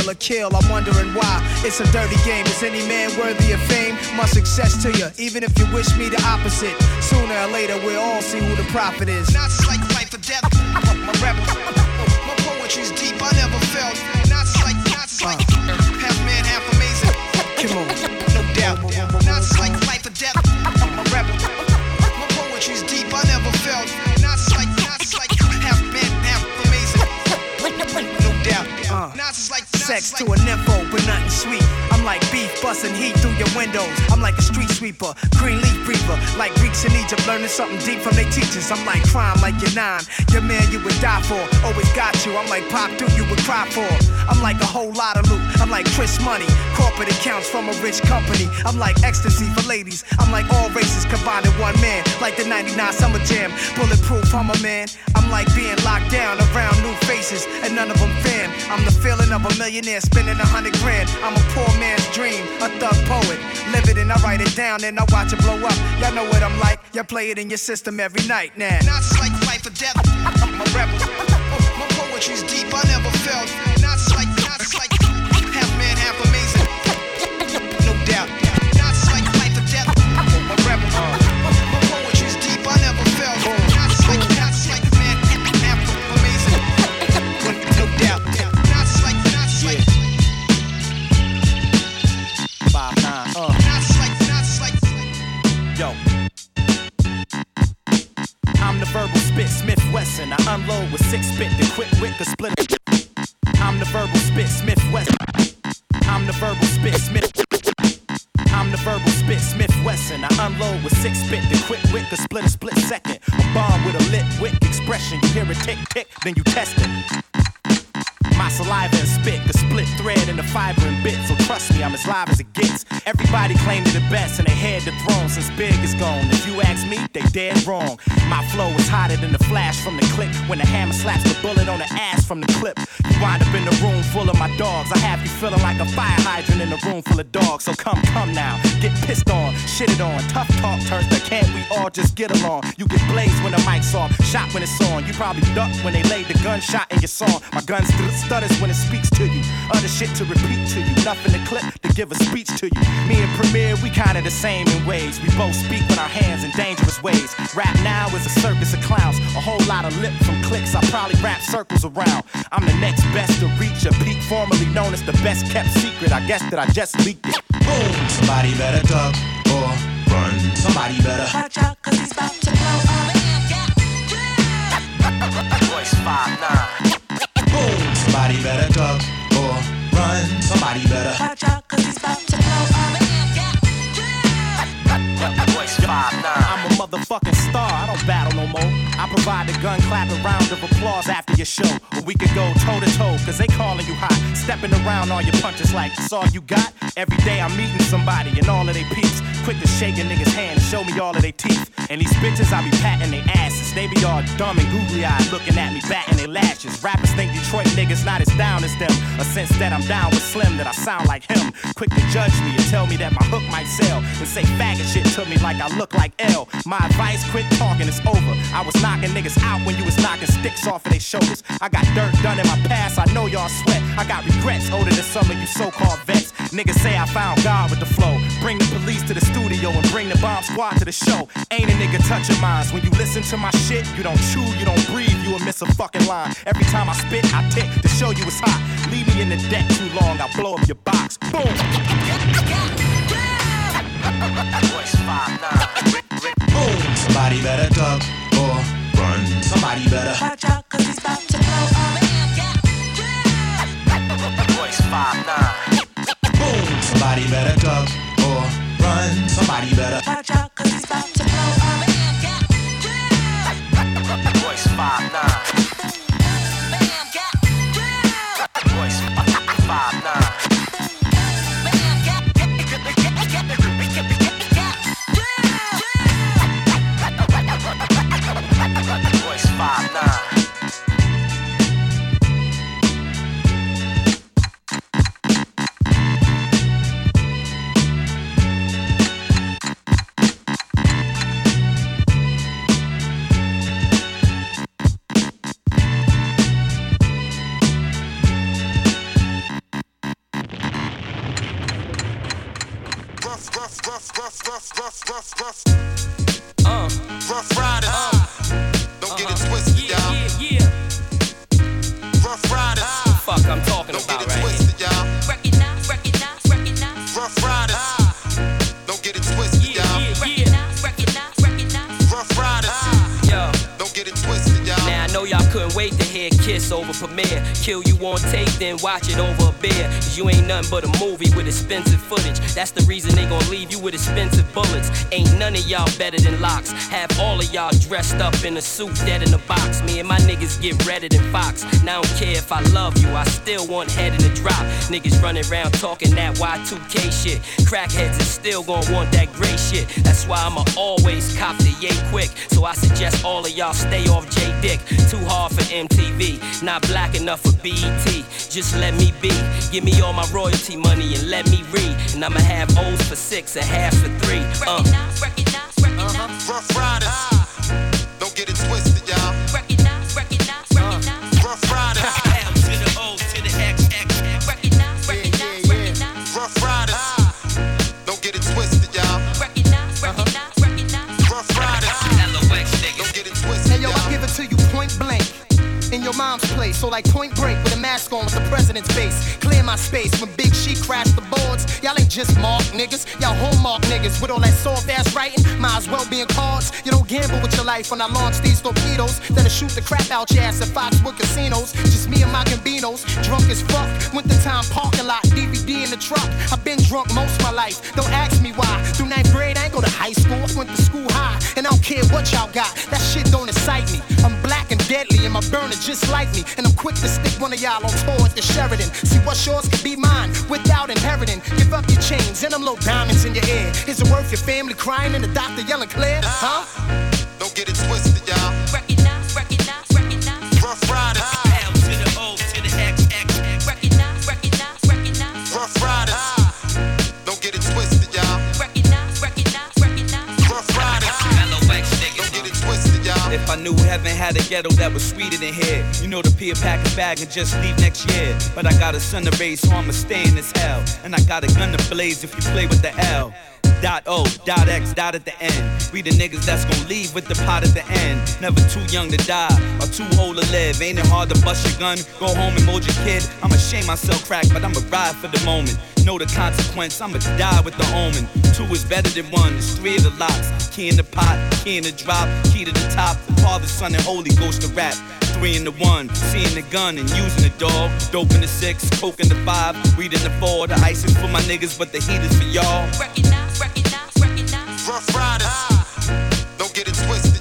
or kill, I'm wondering why. It's a dirty game. Is any man worthy of fame? My success to you, even if you wish me the opposite. Sooner or later, we'll all see who the prophet is. Knots like life or death. My rap, my poetry's deep. I never felt. Knots like knots like uh. Next to a nympho, but nothing sweet. I'm like beef busting heat through your windows. I'm like a street sweeper, green leaf breather. Like Greeks in Egypt, learning something deep from their teachers. I'm like crime, like your nine. Your man you would die for, always got you. I'm like pop dude you would cry for. I'm like a whole lot of loot. I'm like Chris Money, corporate accounts from a rich company. I'm like ecstasy for ladies. I'm like all races combined in one man. Like the 99 Summer Jam, bulletproof, I'm a man. I'm like being locked down around new faces, and none of them fan. I'm the feeling of a millionaire spending a hundred grand. I'm a poor man's dream, a thug poet. Live it and I write it down and I watch it blow up. Y'all know what I'm like. Y'all play it in your system every night now. Nas is like life or death. I'm a rebel. Oh, my poetry's deep, I never felt. Nas is like, Nas is like Yo. I'm the verbal spit, Smith Wesson. I unload with six spit, the quick wit, the split. I'm the verbal spit, Smith Wesson. I'm the verbal spit, Smith. I'm the verbal spit, Smith Wesson. I unload with six spit, the quick wit, the split a split second. A bomb with a lit wit expression. You hear it tick tick, then you test it. My saliva and spit, the split thread the fiber and bit. So trust me, I'm as live as it gets. Everybody claim to the best and they had the throne since Big is gone. If you ask me, they dead wrong. My flow is hotter than the flash from the click when the hammer slaps the bullet on the ass from the clip. You wind up in the room full of my dogs. I have you feeling like a fire hydrant in a room full of dogs. So come, come now, get pissed on, shitted on. Tough talk turns to can't we all just get along? You get blazed when the mic's off, shot when it's on. You probably duck when they laid the gunshot in your song. My gun st- stutters when it speaks to you. Other shit to repeat to you. Nothing to clip to give a speech to you. Me and Premier, we kinda the same in ways. We both speak with our hands in dangerous ways. Rap now is a circus of clowns. A whole lot of lip from clicks. I probably wrap circles around. I'm the next best to reach a peak, formerly known as the best kept secret. I guess that I just leaked it. Boom! Somebody better duck or run. Somebody better. Watch out, cause he's about to blow up. <laughs> Royce 5 Boom! Somebody better duck or run. Somebody better. Watch out, cause he's about to blow up. Royce 5 I'm a motherfucking gun clapping round of applause after your show. Or we could go toe to toe, cause they calling you hot. Stepping around all your punches like it's all you got. Every day I'm meeting somebody and all of they peeps. Quick to shake a nigga's hand and show me all of their teeth. And these bitches, I be patting their asses. They be all dumb and googly eyed looking at me, batting their lashes. Rappers think Detroit niggas not as down as them. A sense that I'm down with Slim, that I sound like him. Quick to judge me and tell me that my hook might sell. And say faggot shit to me like I look like L. My advice, quit talking, it's over. I was knocking niggas out when you was knocking sticks off of their shoulders. I got dirt done in my past, I know y'all sweat. I got regrets older than some of you so-called vets. Niggas say I found God with the flow. Bring the police to the studio and bring the bomb squad to the show. Ain't a nigga touching minds. When you listen to my shit, you don't chew, you don't breathe, you will miss a fucking line. Every time I spit, I tick to show you it's hot. Leave me in the deck too long, I'll blow up your box. Boom! Better. A suit, dead in a box. Me and my niggas get redder than Fox. Now I don't care if I love you, I still want head in the drop. Niggas running around talking that Y2K shit. Crackheads is still gon' want that gray shit. That's why I'ma always cop the yay quick. So I suggest all of y'all stay off J Dick. Too hard for MTV, not black enough for BET. Just let me be. Give me all my royalty money and let me read. And I'ma have O's for six and half for three. Uh. Like point break with a mask on with the president's face. Clear my space when Big She crashed the boards. Y'all ain't just mark niggas, y'all hallmark niggas with all that soft ass writing. Might as well be in cards. You don't gamble with your life when I launch these torpedoes. That'll shoot the crap out your ass at Foxwood casinos. Just me and my gambinos, drunk as fuck. Winter time parking lot, DVD in the truck. I've been drunk most my life. Don't ask me why. Through ninth grade, I ain't go to high school. I went to school high, and I don't care what y'all got. That shit don't excite me. I'm black and deadly, and my burner just like me. And I'm quick to stick one of y'all on tour at the Sheraton. See what's yours could be mine without inheriting. Give up your chains and them little diamonds in your ear. Is it worth your family crying and the doctor yelling clear? Huh? Don't get it twisted, I had a ghetto that was sweeter than here, you know to peel pack a bag and just leave next year. But I got a son to raise, so I'ma stay in this hell. And I got a gun to blaze if you play with the L. Dot O, dot X, dot at the end. We the niggas that's gon' leave with the pot at the end. Never too young to die or too old to live. Ain't it hard to bust your gun, go home and mold your kid? I'ma shame myself crack, but I'ma ride for the moment. Know the consequence, I'ma die with the omen. Two is better than one, it's three of the locks. Key in the pot, key in the drop, key to the top. Father, Son, and Holy Ghost to rap. Three in the one, seeing the gun and using the dog. Dope in the six, coke in the five, weed in the four. The ice is for my niggas, but the heat is for y'all. Ruff Ryders. Don't get it twisted,